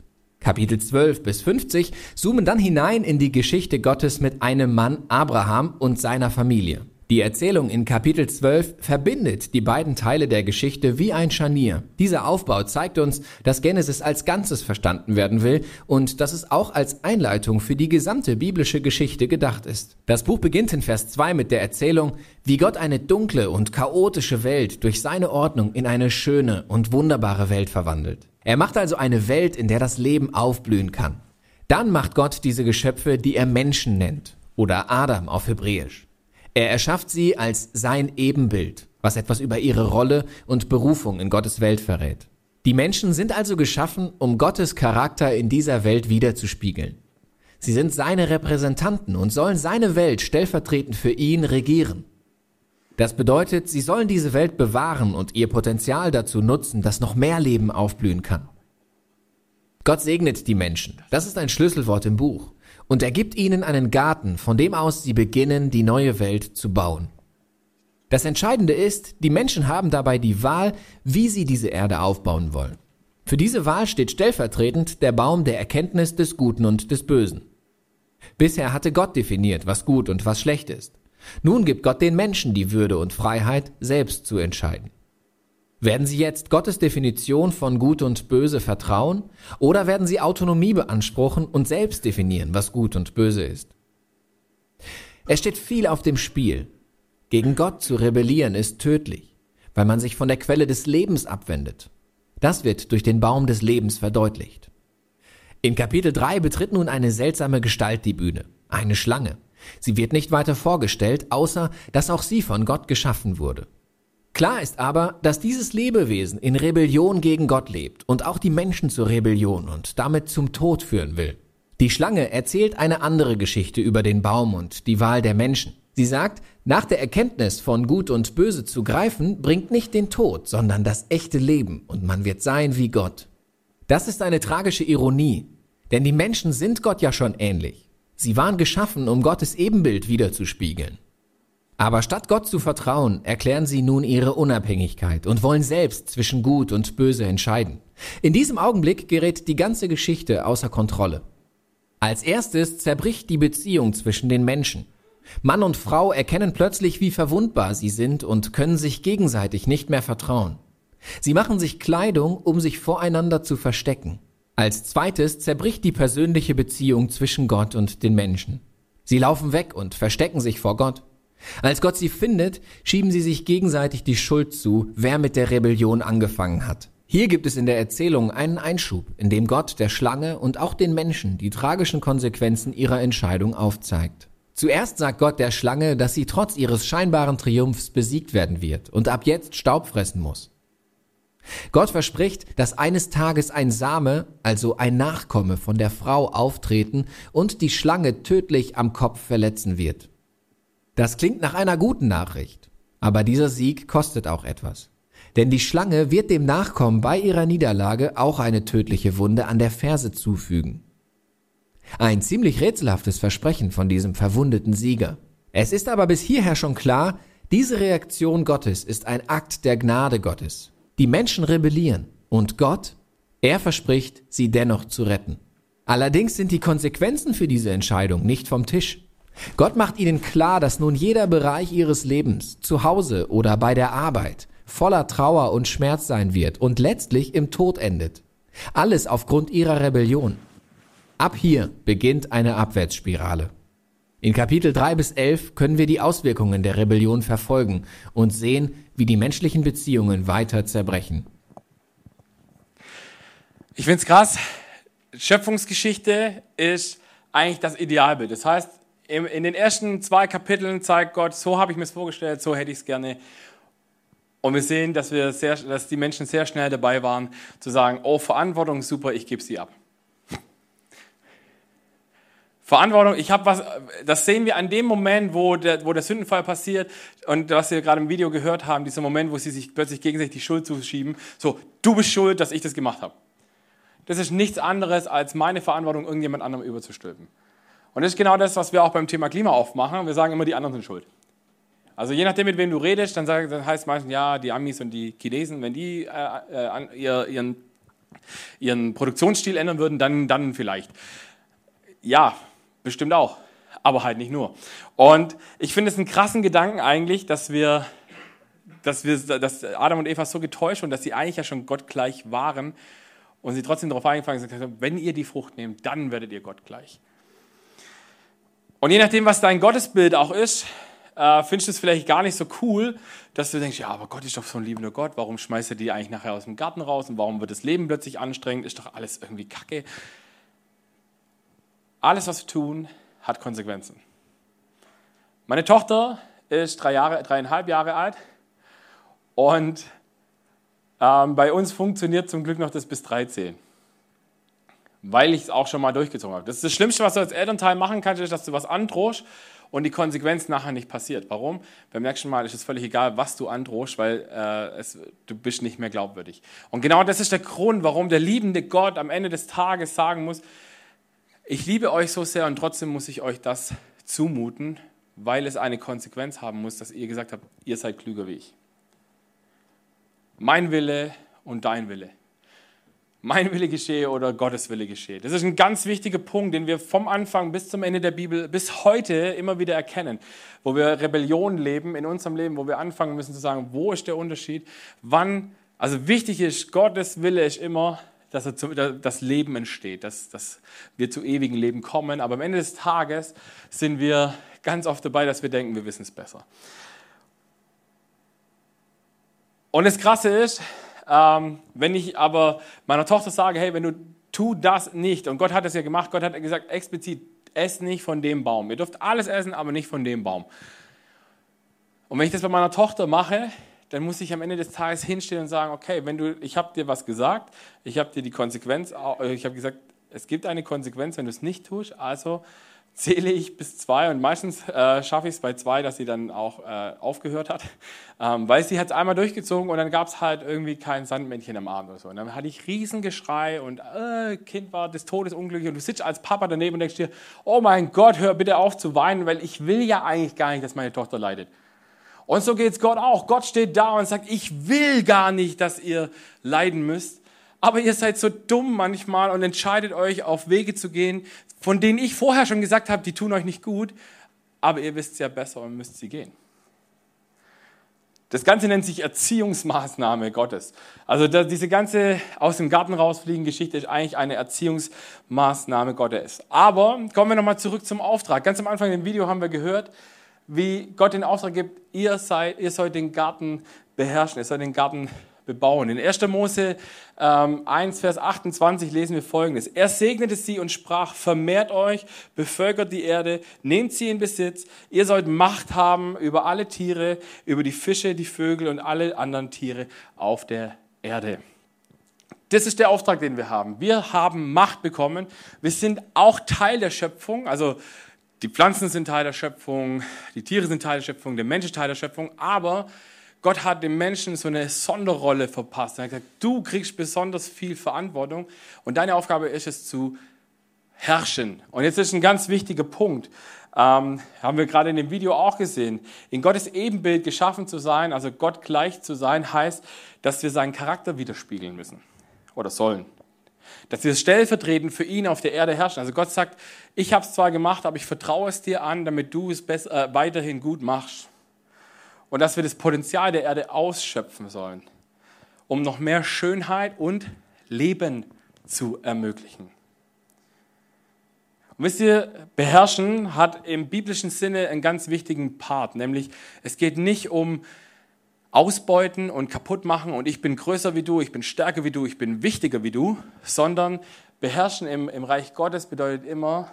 Kapitel 12 bis 50 zoomen dann hinein in die Geschichte Gottes mit einem Mann Abraham und seiner Familie. Die Erzählung in Kapitel 12 verbindet die beiden Teile der Geschichte wie ein Scharnier. Dieser Aufbau zeigt uns, dass Genesis als Ganzes verstanden werden will und dass es auch als Einleitung für die gesamte biblische Geschichte gedacht ist. Das Buch beginnt in Vers 2 mit der Erzählung, wie Gott eine dunkle und chaotische Welt durch seine Ordnung in eine schöne und wunderbare Welt verwandelt. Er macht also eine Welt, in der das Leben aufblühen kann. Dann macht Gott diese Geschöpfe, die er Menschen nennt oder Adam auf Hebräisch. Er erschafft sie als sein Ebenbild, was etwas über ihre Rolle und Berufung in Gottes Welt verrät. Die Menschen sind also geschaffen, um Gottes Charakter in dieser Welt wiederzuspiegeln. Sie sind seine Repräsentanten und sollen seine Welt stellvertretend für ihn regieren. Das bedeutet, sie sollen diese Welt bewahren und ihr Potenzial dazu nutzen, dass noch mehr Leben aufblühen kann. Gott segnet die Menschen. Das ist ein Schlüsselwort im Buch und er gibt ihnen einen Garten, von dem aus sie beginnen, die neue Welt zu bauen. Das Entscheidende ist, die Menschen haben dabei die Wahl, wie sie diese Erde aufbauen wollen. Für diese Wahl steht stellvertretend der Baum der Erkenntnis des Guten und des Bösen. Bisher hatte Gott definiert, was gut und was schlecht ist. Nun gibt Gott den Menschen die Würde und Freiheit, selbst zu entscheiden. Werden Sie jetzt Gottes Definition von Gut und Böse vertrauen oder werden Sie Autonomie beanspruchen und selbst definieren, was Gut und Böse ist? Es steht viel auf dem Spiel. Gegen Gott zu rebellieren ist tödlich, weil man sich von der Quelle des Lebens abwendet. Das wird durch den Baum des Lebens verdeutlicht. In Kapitel 3 betritt nun eine seltsame Gestalt die Bühne, eine Schlange. Sie wird nicht weiter vorgestellt, außer dass auch sie von Gott geschaffen wurde. Klar ist aber, dass dieses Lebewesen in Rebellion gegen Gott lebt und auch die Menschen zur Rebellion und damit zum Tod führen will. Die Schlange erzählt eine andere Geschichte über den Baum und die Wahl der Menschen. Sie sagt, nach der Erkenntnis von Gut und Böse zu greifen, bringt nicht den Tod, sondern das echte Leben und man wird sein wie Gott. Das ist eine tragische Ironie, denn die Menschen sind Gott ja schon ähnlich. Sie waren geschaffen, um Gottes Ebenbild wiederzuspiegeln. Aber statt Gott zu vertrauen, erklären sie nun ihre Unabhängigkeit und wollen selbst zwischen Gut und Böse entscheiden. In diesem Augenblick gerät die ganze Geschichte außer Kontrolle. Als erstes zerbricht die Beziehung zwischen den Menschen. Mann und Frau erkennen plötzlich, wie verwundbar sie sind und können sich gegenseitig nicht mehr vertrauen. Sie machen sich Kleidung, um sich voreinander zu verstecken. Als zweites zerbricht die persönliche Beziehung zwischen Gott und den Menschen. Sie laufen weg und verstecken sich vor Gott. Als Gott sie findet, schieben sie sich gegenseitig die Schuld zu, wer mit der Rebellion angefangen hat. Hier gibt es in der Erzählung einen Einschub, in dem Gott der Schlange und auch den Menschen die tragischen Konsequenzen ihrer Entscheidung aufzeigt. Zuerst sagt Gott der Schlange, dass sie trotz ihres scheinbaren Triumphs besiegt werden wird und ab jetzt Staub fressen muss. Gott verspricht, dass eines Tages ein Same, also ein Nachkomme von der Frau auftreten und die Schlange tödlich am Kopf verletzen wird. Das klingt nach einer guten Nachricht. Aber dieser Sieg kostet auch etwas. Denn die Schlange wird dem Nachkommen bei ihrer Niederlage auch eine tödliche Wunde an der Ferse zufügen. Ein ziemlich rätselhaftes Versprechen von diesem verwundeten Sieger. Es ist aber bis hierher schon klar, diese Reaktion Gottes ist ein Akt der Gnade Gottes. Die Menschen rebellieren und Gott, er verspricht, sie dennoch zu retten. Allerdings sind die Konsequenzen für diese Entscheidung nicht vom Tisch. Gott macht ihnen klar, dass nun jeder Bereich ihres Lebens, zu Hause oder bei der Arbeit, voller Trauer und Schmerz sein wird und letztlich im Tod endet. Alles aufgrund ihrer Rebellion. Ab hier beginnt eine Abwärtsspirale. In Kapitel 3 bis 11 können wir die Auswirkungen der Rebellion verfolgen und sehen, wie die menschlichen Beziehungen weiter zerbrechen. Ich finde es krass. Schöpfungsgeschichte ist eigentlich das Idealbild. Das heißt, in den ersten zwei Kapiteln zeigt Gott, so habe ich mir es vorgestellt, so hätte ich es gerne. Und wir sehen, dass, wir sehr, dass die Menschen sehr schnell dabei waren, zu sagen, oh, Verantwortung, super, ich gebe sie ab. Verantwortung, ich habe was, das sehen wir an dem Moment, wo der, wo der Sündenfall passiert und was wir gerade im Video gehört haben, dieser Moment, wo sie sich plötzlich gegenseitig die Schuld zuschieben, so, du bist schuld, dass ich das gemacht habe. Das ist nichts anderes, als meine Verantwortung irgendjemand anderem überzustülpen. Und das ist genau das, was wir auch beim Thema Klima oft machen. Wir sagen immer, die anderen sind schuld. Also je nachdem, mit wem du redest, dann, sag, dann heißt meistens, ja, die Amis und die Chinesen, wenn die äh, äh, ihren, ihren Produktionsstil ändern würden, dann, dann vielleicht. Ja, bestimmt auch, aber halt nicht nur. Und ich finde es einen krassen Gedanken eigentlich, dass wir, dass wir, dass Adam und Eva so getäuscht und dass sie eigentlich ja schon Gott gleich waren und sie trotzdem darauf eingefangen sind, wenn ihr die Frucht nehmt, dann werdet ihr Gott gleich. Und je nachdem, was dein Gottesbild auch ist, äh, findest du es vielleicht gar nicht so cool, dass du denkst, ja, aber Gott ist doch so ein liebender Gott, warum schmeißt er die eigentlich nachher aus dem Garten raus? Und warum wird das Leben plötzlich anstrengend, ist doch alles irgendwie kacke. Alles, was wir tun, hat Konsequenzen. Meine Tochter ist drei Jahre, dreieinhalb Jahre alt. Und ähm, bei uns funktioniert zum Glück noch das bis 13 weil ich es auch schon mal durchgezogen habe. Das ist das Schlimmste, was du als Elternteil machen kannst, ist, dass du was androhst und die Konsequenz nachher nicht passiert. Warum? Beim nächsten Mal ist es völlig egal, was du androhst, weil äh, es, du bist nicht mehr glaubwürdig. Und genau das ist der Grund, warum der liebende Gott am Ende des Tages sagen muss, ich liebe euch so sehr und trotzdem muss ich euch das zumuten, weil es eine Konsequenz haben muss, dass ihr gesagt habt, ihr seid klüger wie ich. Mein Wille und dein Wille mein Wille geschehe oder Gottes Wille geschehe. Das ist ein ganz wichtiger Punkt, den wir vom Anfang bis zum Ende der Bibel bis heute immer wieder erkennen, wo wir Rebellion leben in unserem Leben, wo wir anfangen müssen zu sagen, wo ist der Unterschied, wann, also wichtig ist, Gottes Wille ist immer, dass das Leben entsteht, dass, dass wir zu ewigen Leben kommen, aber am Ende des Tages sind wir ganz oft dabei, dass wir denken, wir wissen es besser. Und das Krasse ist, ähm, wenn ich aber meiner Tochter sage, hey, wenn du tu das nicht, und Gott hat das ja gemacht, Gott hat gesagt explizit, ess nicht von dem Baum. Ihr dürft alles essen, aber nicht von dem Baum. Und wenn ich das bei meiner Tochter mache, dann muss ich am Ende des Tages hinstehen und sagen, okay, wenn du, ich habe dir was gesagt, ich habe dir die Konsequenz, äh, ich habe gesagt, es gibt eine Konsequenz, wenn du es nicht tust, also zähle ich bis zwei und meistens äh, schaffe ich es bei zwei, dass sie dann auch äh, aufgehört hat, ähm, weil sie hat es einmal durchgezogen und dann gab es halt irgendwie kein Sandmännchen am Abend oder so. Und dann hatte ich Riesengeschrei und äh, Kind war des Todes unglücklich und du sitzt als Papa daneben und denkst dir, oh mein Gott, hör bitte auf zu weinen, weil ich will ja eigentlich gar nicht, dass meine Tochter leidet. Und so geht es Gott auch. Gott steht da und sagt, ich will gar nicht, dass ihr leiden müsst. Aber ihr seid so dumm manchmal und entscheidet euch, auf Wege zu gehen, von denen ich vorher schon gesagt habe, die tun euch nicht gut, aber ihr wisst ja besser und müsst sie gehen. Das Ganze nennt sich Erziehungsmaßnahme Gottes. Also diese ganze aus dem Garten rausfliegen Geschichte ist eigentlich eine Erziehungsmaßnahme Gottes. Aber kommen wir nochmal zurück zum Auftrag. Ganz am Anfang im Video haben wir gehört, wie Gott den Auftrag gibt, ihr, seid, ihr sollt den Garten beherrschen, ihr sollt den Garten bebauen. In 1. Mose ähm, 1, Vers 28 lesen wir folgendes. Er segnete sie und sprach, vermehrt euch, bevölkert die Erde, nehmt sie in Besitz, ihr sollt Macht haben über alle Tiere, über die Fische, die Vögel und alle anderen Tiere auf der Erde. Das ist der Auftrag, den wir haben. Wir haben Macht bekommen. Wir sind auch Teil der Schöpfung. Also die Pflanzen sind Teil der Schöpfung, die Tiere sind Teil der Schöpfung, der Mensch ist Teil der Schöpfung. Aber Gott hat dem Menschen so eine Sonderrolle verpasst. Er hat gesagt, du kriegst besonders viel Verantwortung und deine Aufgabe ist es zu herrschen. Und jetzt ist ein ganz wichtiger Punkt. Ähm, haben wir gerade in dem Video auch gesehen. In Gottes Ebenbild geschaffen zu sein, also Gott gleich zu sein, heißt, dass wir seinen Charakter widerspiegeln müssen oder sollen. Dass wir stellvertretend für ihn auf der Erde herrschen. Also Gott sagt, ich habe es zwar gemacht, aber ich vertraue es dir an, damit du es äh, weiterhin gut machst und dass wir das Potenzial der Erde ausschöpfen sollen, um noch mehr Schönheit und Leben zu ermöglichen. Und wisst ihr, beherrschen hat im biblischen Sinne einen ganz wichtigen Part, nämlich es geht nicht um Ausbeuten und kaputt machen und ich bin größer wie du, ich bin stärker wie du, ich bin wichtiger wie du, sondern beherrschen im, im Reich Gottes bedeutet immer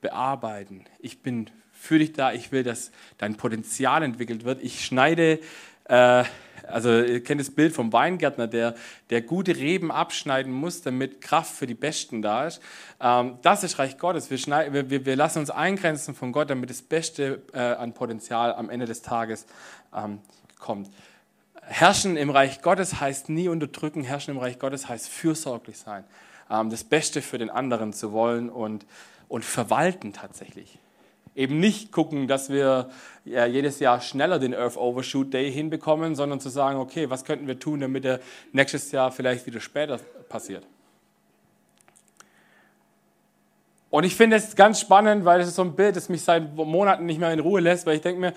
bearbeiten. Ich bin für dich da, ich will, dass dein Potenzial entwickelt wird. Ich schneide, äh, also ihr kennt das Bild vom Weingärtner, der, der gute Reben abschneiden muss, damit Kraft für die Besten da ist. Ähm, das ist Reich Gottes. Wir, schneiden, wir, wir, lassen uns eingrenzen von Gott, damit das Beste äh, an Potenzial am Ende des Tages ähm, kommt. Herrschen im Reich Gottes heißt nie unterdrücken, herrschen im Reich Gottes heißt fürsorglich sein, ähm, das Beste für den anderen zu wollen und, und verwalten tatsächlich eben nicht gucken, dass wir ja, jedes Jahr schneller den Earth Overshoot Day hinbekommen, sondern zu sagen, okay, was könnten wir tun, damit er nächstes Jahr vielleicht wieder später passiert. Und ich finde es ganz spannend, weil es ist so ein Bild, das mich seit Monaten nicht mehr in Ruhe lässt, weil ich denke mir,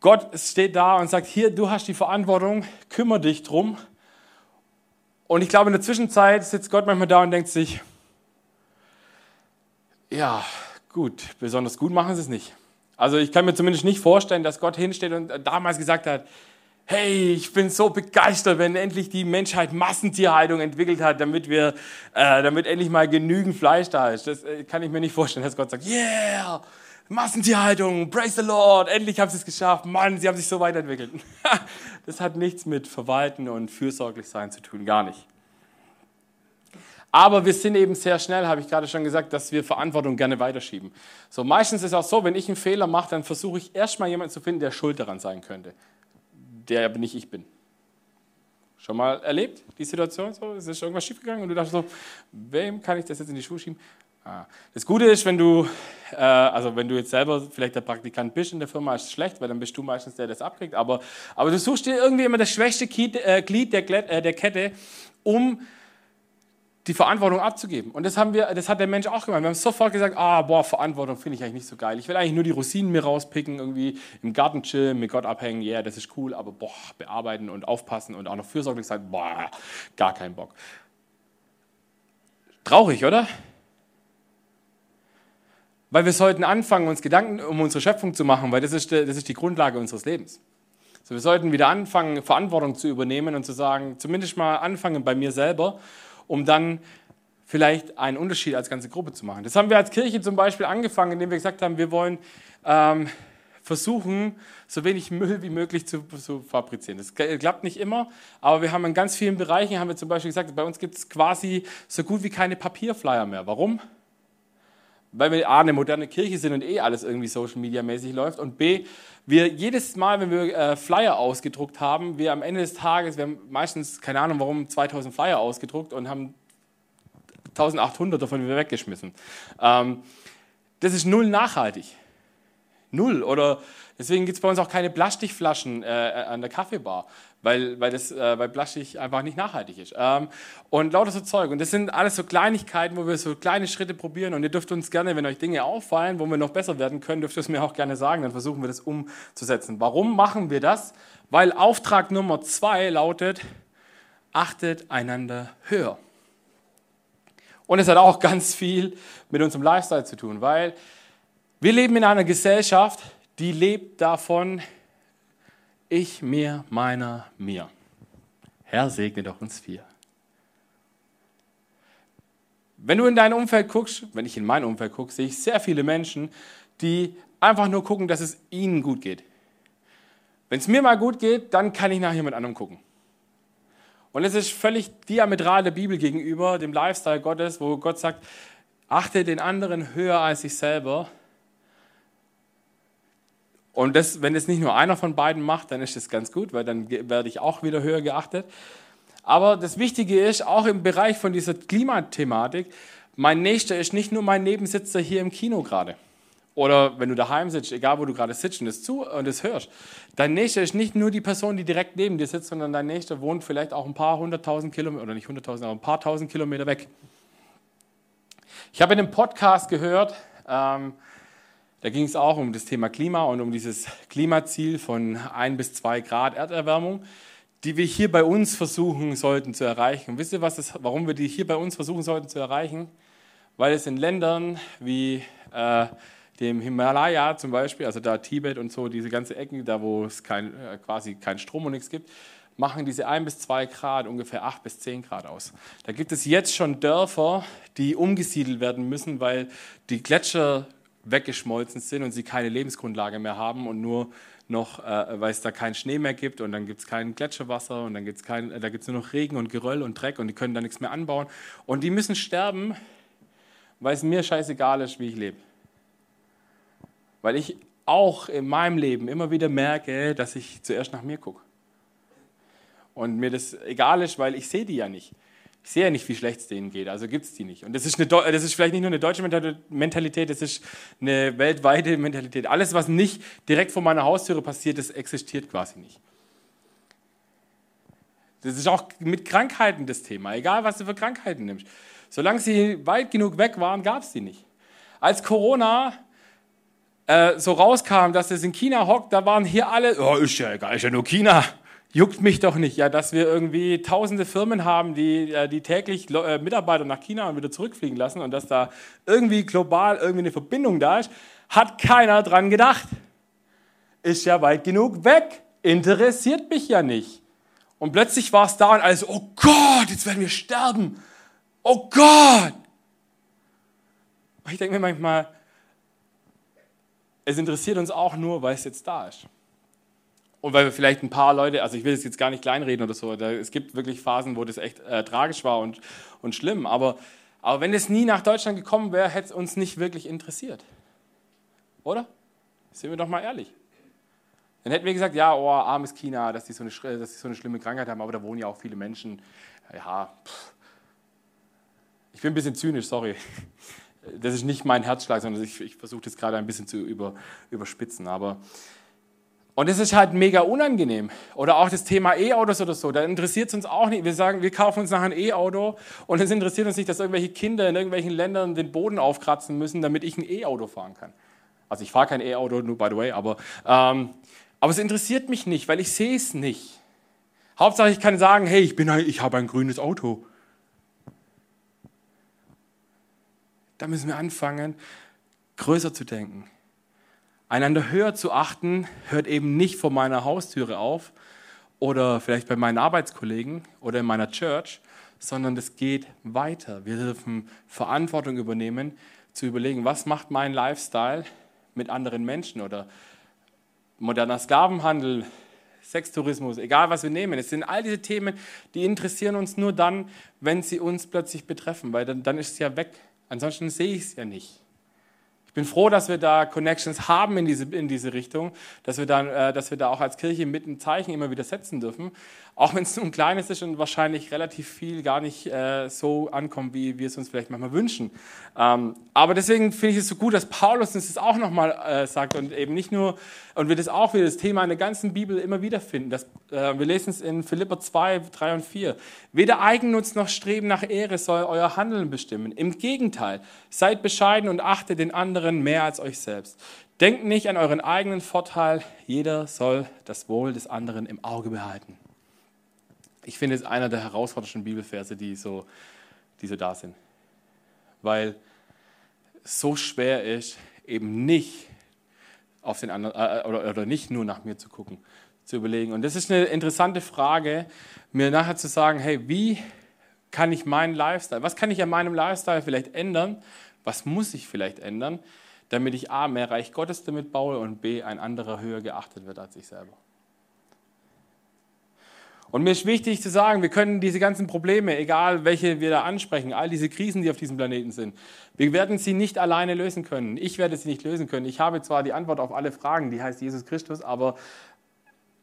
Gott steht da und sagt, hier, du hast die Verantwortung, kümmere dich drum. Und ich glaube, in der Zwischenzeit sitzt Gott manchmal da und denkt sich, ja, Gut, besonders gut machen sie es nicht. Also ich kann mir zumindest nicht vorstellen, dass Gott hinsteht und damals gesagt hat, hey, ich bin so begeistert, wenn endlich die Menschheit Massentierhaltung entwickelt hat, damit wir, äh, damit endlich mal genügend Fleisch da ist. Das äh, kann ich mir nicht vorstellen, dass Gott sagt, yeah, Massentierhaltung, praise the Lord, endlich haben sie es geschafft, Mann, sie haben sich so weiterentwickelt. [laughs] das hat nichts mit Verwalten und fürsorglich sein zu tun, gar nicht. Aber wir sind eben sehr schnell, habe ich gerade schon gesagt, dass wir Verantwortung gerne weiterschieben. So, meistens ist es auch so, wenn ich einen Fehler mache, dann versuche ich erstmal jemanden zu finden, der schuld daran sein könnte. Der aber nicht ich bin. Schon mal erlebt, die Situation? So, ist irgendwas schiefgegangen und du dachtest so, wem kann ich das jetzt in die Schuhe schieben? Ah. Das Gute ist, wenn du, äh, also wenn du jetzt selber vielleicht der Praktikant bist in der Firma, ist es schlecht, weil dann bist du meistens der, der das abkriegt. Aber, aber du suchst dir irgendwie immer das schwächste Glied äh, der, äh, der Kette, um die Verantwortung abzugeben. Und das, haben wir, das hat der Mensch auch gemacht. Wir haben sofort gesagt, ah, boah, Verantwortung finde ich eigentlich nicht so geil. Ich will eigentlich nur die Rosinen mir rauspicken, irgendwie im Garten chillen, mit Gott abhängen, ja, yeah, das ist cool, aber boah, bearbeiten und aufpassen und auch noch fürsorglich sein, boah, gar keinen Bock. Traurig, oder? Weil wir sollten anfangen, uns Gedanken um unsere Schöpfung zu machen, weil das ist, das ist die Grundlage unseres Lebens. So, wir sollten wieder anfangen, Verantwortung zu übernehmen und zu sagen, zumindest mal anfangen bei mir selber um dann vielleicht einen Unterschied als ganze Gruppe zu machen. Das haben wir als Kirche zum Beispiel angefangen, indem wir gesagt haben, wir wollen ähm, versuchen, so wenig Müll wie möglich zu, zu fabrizieren. Das klappt nicht immer, aber wir haben in ganz vielen Bereichen, haben wir zum Beispiel gesagt, bei uns gibt es quasi so gut wie keine Papierflyer mehr. Warum? Weil wir A, eine moderne Kirche sind und eh alles irgendwie Social Media mäßig läuft und B, wir jedes Mal, wenn wir äh, Flyer ausgedruckt haben, wir am Ende des Tages, wir haben meistens, keine Ahnung warum, 2000 Flyer ausgedruckt und haben 1800 davon wieder weggeschmissen. Ähm, das ist null nachhaltig. Null. Oder deswegen gibt es bei uns auch keine Plastikflaschen äh, an der Kaffeebar, weil, weil, das, äh, weil Plastik einfach nicht nachhaltig ist. Ähm, und lauter so Zeug. Und das sind alles so Kleinigkeiten, wo wir so kleine Schritte probieren. Und ihr dürft uns gerne, wenn euch Dinge auffallen, wo wir noch besser werden können, dürft ihr es mir auch gerne sagen. Dann versuchen wir das umzusetzen. Warum machen wir das? Weil Auftrag Nummer zwei lautet, achtet einander höher. Und es hat auch ganz viel mit unserem Lifestyle zu tun, weil wir leben in einer Gesellschaft, die lebt davon, ich, mir, meiner, mir. Herr, segne doch uns vier. Wenn du in dein Umfeld guckst, wenn ich in mein Umfeld gucke, sehe ich sehr viele Menschen, die einfach nur gucken, dass es ihnen gut geht. Wenn es mir mal gut geht, dann kann ich nach jemand anderem gucken. Und es ist völlig diametral der Bibel gegenüber, dem Lifestyle Gottes, wo Gott sagt, achte den anderen höher als sich selber. Und das, wenn es nicht nur einer von beiden macht, dann ist das ganz gut, weil dann werde ich auch wieder höher geachtet. Aber das Wichtige ist, auch im Bereich von dieser Klimathematik, mein Nächster ist nicht nur mein Nebensitzer hier im Kino gerade. Oder wenn du daheim sitzt, egal wo du gerade sitzt und es zu und es hörst. Dein Nächster ist nicht nur die Person, die direkt neben dir sitzt, sondern dein Nächster wohnt vielleicht auch ein paar hunderttausend Kilometer, oder nicht hunderttausend, aber ein paar tausend Kilometer weg. Ich habe in einem Podcast gehört, ähm, da ging es auch um das Thema Klima und um dieses Klimaziel von ein bis zwei Grad Erderwärmung, die wir hier bei uns versuchen sollten zu erreichen. Und wisst ihr, was das, warum wir die hier bei uns versuchen sollten zu erreichen? Weil es in Ländern wie äh, dem Himalaya zum Beispiel, also da Tibet und so, diese ganze Ecken, da wo es kein, äh, quasi keinen Strom und nichts gibt, machen diese 1 bis 2 Grad ungefähr 8 bis 10 Grad aus. Da gibt es jetzt schon Dörfer, die umgesiedelt werden müssen, weil die Gletscher weggeschmolzen sind und sie keine Lebensgrundlage mehr haben und nur noch, äh, weil es da keinen Schnee mehr gibt und dann gibt es kein Gletscherwasser und dann gibt es da gibt nur noch Regen und Geröll und Dreck und die können da nichts mehr anbauen. Und die müssen sterben, weil es mir scheißegal ist, wie ich lebe. Weil ich auch in meinem Leben immer wieder merke, dass ich zuerst nach mir gucke. Und mir das egal ist, weil ich sehe die ja nicht. Ich sehe ja nicht, wie schlecht es denen geht, also gibt es die nicht. Und das ist, eine, das ist vielleicht nicht nur eine deutsche Mentalität, das ist eine weltweite Mentalität. Alles, was nicht direkt vor meiner Haustüre passiert, das existiert quasi nicht. Das ist auch mit Krankheiten das Thema, egal was du für Krankheiten nimmst. Solange sie weit genug weg waren, gab es die nicht. Als Corona äh, so rauskam, dass es in China hockt, da waren hier alle, oh, ist ja egal, ist ja nur China, juckt mich doch nicht. Ja, dass wir irgendwie tausende Firmen haben, die, äh, die täglich äh, Mitarbeiter nach China und wieder zurückfliegen lassen und dass da irgendwie global irgendwie eine Verbindung da ist, hat keiner dran gedacht. Ist ja weit genug weg, interessiert mich ja nicht. Und plötzlich war es da und alles, oh Gott, jetzt werden wir sterben. Oh Gott. Ich denke mir manchmal, es interessiert uns auch nur, weil es jetzt da ist. Und weil wir vielleicht ein paar Leute, also ich will es jetzt gar nicht kleinreden oder so, da, es gibt wirklich Phasen, wo das echt äh, tragisch war und, und schlimm, aber, aber wenn es nie nach Deutschland gekommen wäre, hätte es uns nicht wirklich interessiert. Oder? Sind wir doch mal ehrlich. Dann hätten wir gesagt, ja, oh, armes China, dass die, so eine, dass die so eine schlimme Krankheit haben, aber da wohnen ja auch viele Menschen. Ja, pff. ich bin ein bisschen zynisch, sorry das ist nicht mein Herzschlag, sondern ich, ich versuche das gerade ein bisschen zu über, überspitzen. Aber und das ist halt mega unangenehm. Oder auch das Thema E-Autos oder so, da interessiert es uns auch nicht. Wir sagen, wir kaufen uns nachher ein E-Auto und es interessiert uns nicht, dass irgendwelche Kinder in irgendwelchen Ländern den Boden aufkratzen müssen, damit ich ein E-Auto fahren kann. Also ich fahre kein E-Auto, by the way, aber, ähm, aber es interessiert mich nicht, weil ich sehe es nicht. Hauptsache ich kann sagen, hey, ich, bin, ich habe ein grünes Auto. Da müssen wir anfangen, größer zu denken. Einander höher zu achten, hört eben nicht vor meiner Haustüre auf oder vielleicht bei meinen Arbeitskollegen oder in meiner Church, sondern es geht weiter. Wir dürfen Verantwortung übernehmen, zu überlegen, was macht mein Lifestyle mit anderen Menschen oder moderner Sklavenhandel, Sextourismus, egal was wir nehmen. Es sind all diese Themen, die interessieren uns nur dann, wenn sie uns plötzlich betreffen, weil dann, dann ist es ja weg. Ansonsten sehe ich es ja nicht. Ich bin froh, dass wir da Connections haben in diese, in diese Richtung, dass wir, dann, äh, dass wir da auch als Kirche mit ein Zeichen immer wieder setzen dürfen. Auch wenn es nur ein kleines ist und wahrscheinlich relativ viel gar nicht äh, so ankommt, wie wir es uns vielleicht manchmal wünschen. Ähm, aber deswegen finde ich es so gut, dass Paulus uns das auch nochmal äh, sagt und eben nicht nur, und wir das auch wieder das Thema in der ganzen Bibel immer wieder finden. Das, äh, wir lesen es in Philipper 2, 3 und 4. Weder Eigennutz noch Streben nach Ehre soll euer Handeln bestimmen. Im Gegenteil, seid bescheiden und achtet den anderen mehr als euch selbst. Denkt nicht an euren eigenen Vorteil, jeder soll das Wohl des anderen im Auge behalten. Ich finde es einer der herausforderndsten Bibelverse, die so, die so da sind. Weil so schwer ist, eben nicht auf den anderen, äh, oder, oder nicht nur nach mir zu gucken, zu überlegen. Und das ist eine interessante Frage, mir nachher zu sagen, hey, wie kann ich meinen Lifestyle, was kann ich an meinem Lifestyle vielleicht ändern, was muss ich vielleicht ändern, damit ich A, mehr Reich Gottes damit baue und B, ein anderer höher geachtet wird als ich selber. Und mir ist wichtig zu sagen, wir können diese ganzen Probleme, egal welche wir da ansprechen, all diese Krisen, die auf diesem Planeten sind, wir werden sie nicht alleine lösen können. Ich werde sie nicht lösen können. Ich habe zwar die Antwort auf alle Fragen, die heißt Jesus Christus, aber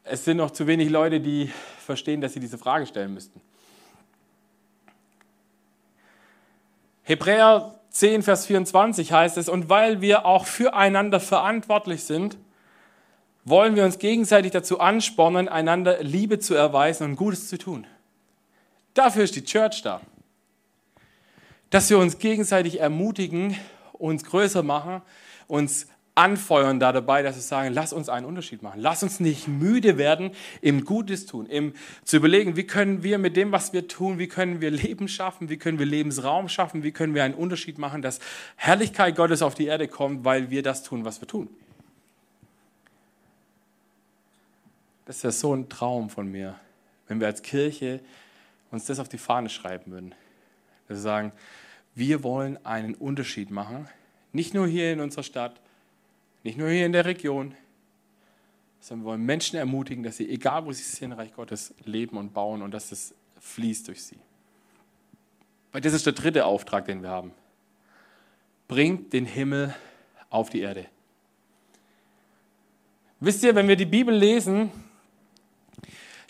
es sind noch zu wenig Leute, die verstehen, dass sie diese Frage stellen müssten. Hebräer 10, Vers 24 heißt es, und weil wir auch füreinander verantwortlich sind, wollen wir uns gegenseitig dazu anspornen, einander Liebe zu erweisen und Gutes zu tun. Dafür ist die Church da. Dass wir uns gegenseitig ermutigen, uns größer machen, uns anfeuern da dabei, dass wir sagen, lass uns einen Unterschied machen. Lass uns nicht müde werden im Gutes tun, im zu überlegen, wie können wir mit dem, was wir tun, wie können wir Leben schaffen, wie können wir Lebensraum schaffen, wie können wir einen Unterschied machen, dass Herrlichkeit Gottes auf die Erde kommt, weil wir das tun, was wir tun. Das wäre so ein Traum von mir, wenn wir als Kirche uns das auf die Fahne schreiben würden. Dass wir sagen, wir wollen einen Unterschied machen, nicht nur hier in unserer Stadt, nicht nur hier in der Region, sondern wir wollen Menschen ermutigen, dass sie, egal wo sie sind, Reich Gottes leben und bauen und dass es fließt durch sie. Weil das ist der dritte Auftrag, den wir haben. Bringt den Himmel auf die Erde. Wisst ihr, wenn wir die Bibel lesen,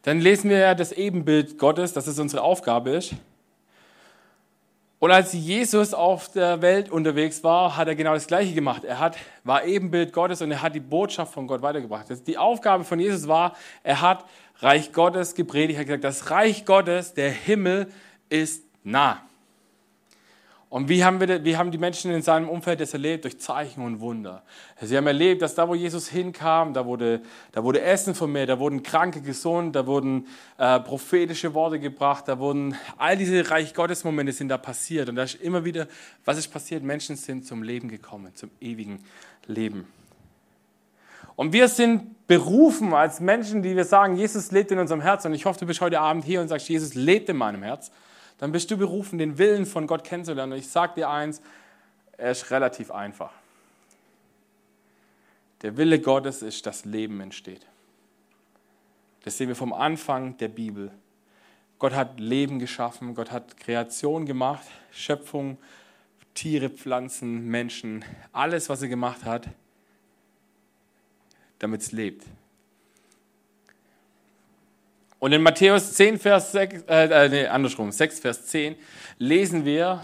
dann lesen wir ja das Ebenbild Gottes, dass es unsere Aufgabe ist. Und als Jesus auf der Welt unterwegs war, hat er genau das Gleiche gemacht. Er hat, war Ebenbild Gottes und er hat die Botschaft von Gott weitergebracht. Die Aufgabe von Jesus war, er hat Reich Gottes gepredigt, er hat gesagt, das Reich Gottes, der Himmel ist nah. Und wie haben, wir, wie haben die Menschen in seinem Umfeld das erlebt? Durch Zeichen und Wunder. Sie haben erlebt, dass da, wo Jesus hinkam, da wurde, da wurde Essen vermehrt, da wurden Kranke gesund, da wurden äh, prophetische Worte gebracht, da wurden all diese Reich Gottes Momente sind da passiert. Und da ist immer wieder, was ist passiert? Menschen sind zum Leben gekommen, zum ewigen Leben. Und wir sind berufen als Menschen, die wir sagen, Jesus lebt in unserem Herz. Und ich hoffe, du bist heute Abend hier und sagst, Jesus lebt in meinem Herz dann bist du berufen, den Willen von Gott kennenzulernen. Und ich sage dir eins, er ist relativ einfach. Der Wille Gottes ist, dass Leben entsteht. Das sehen wir vom Anfang der Bibel. Gott hat Leben geschaffen, Gott hat Kreation gemacht, Schöpfung, Tiere, Pflanzen, Menschen, alles, was er gemacht hat, damit es lebt. Und in Matthäus 10, Vers 6, äh, äh, nee, andersrum, 6, Vers 10, lesen wir,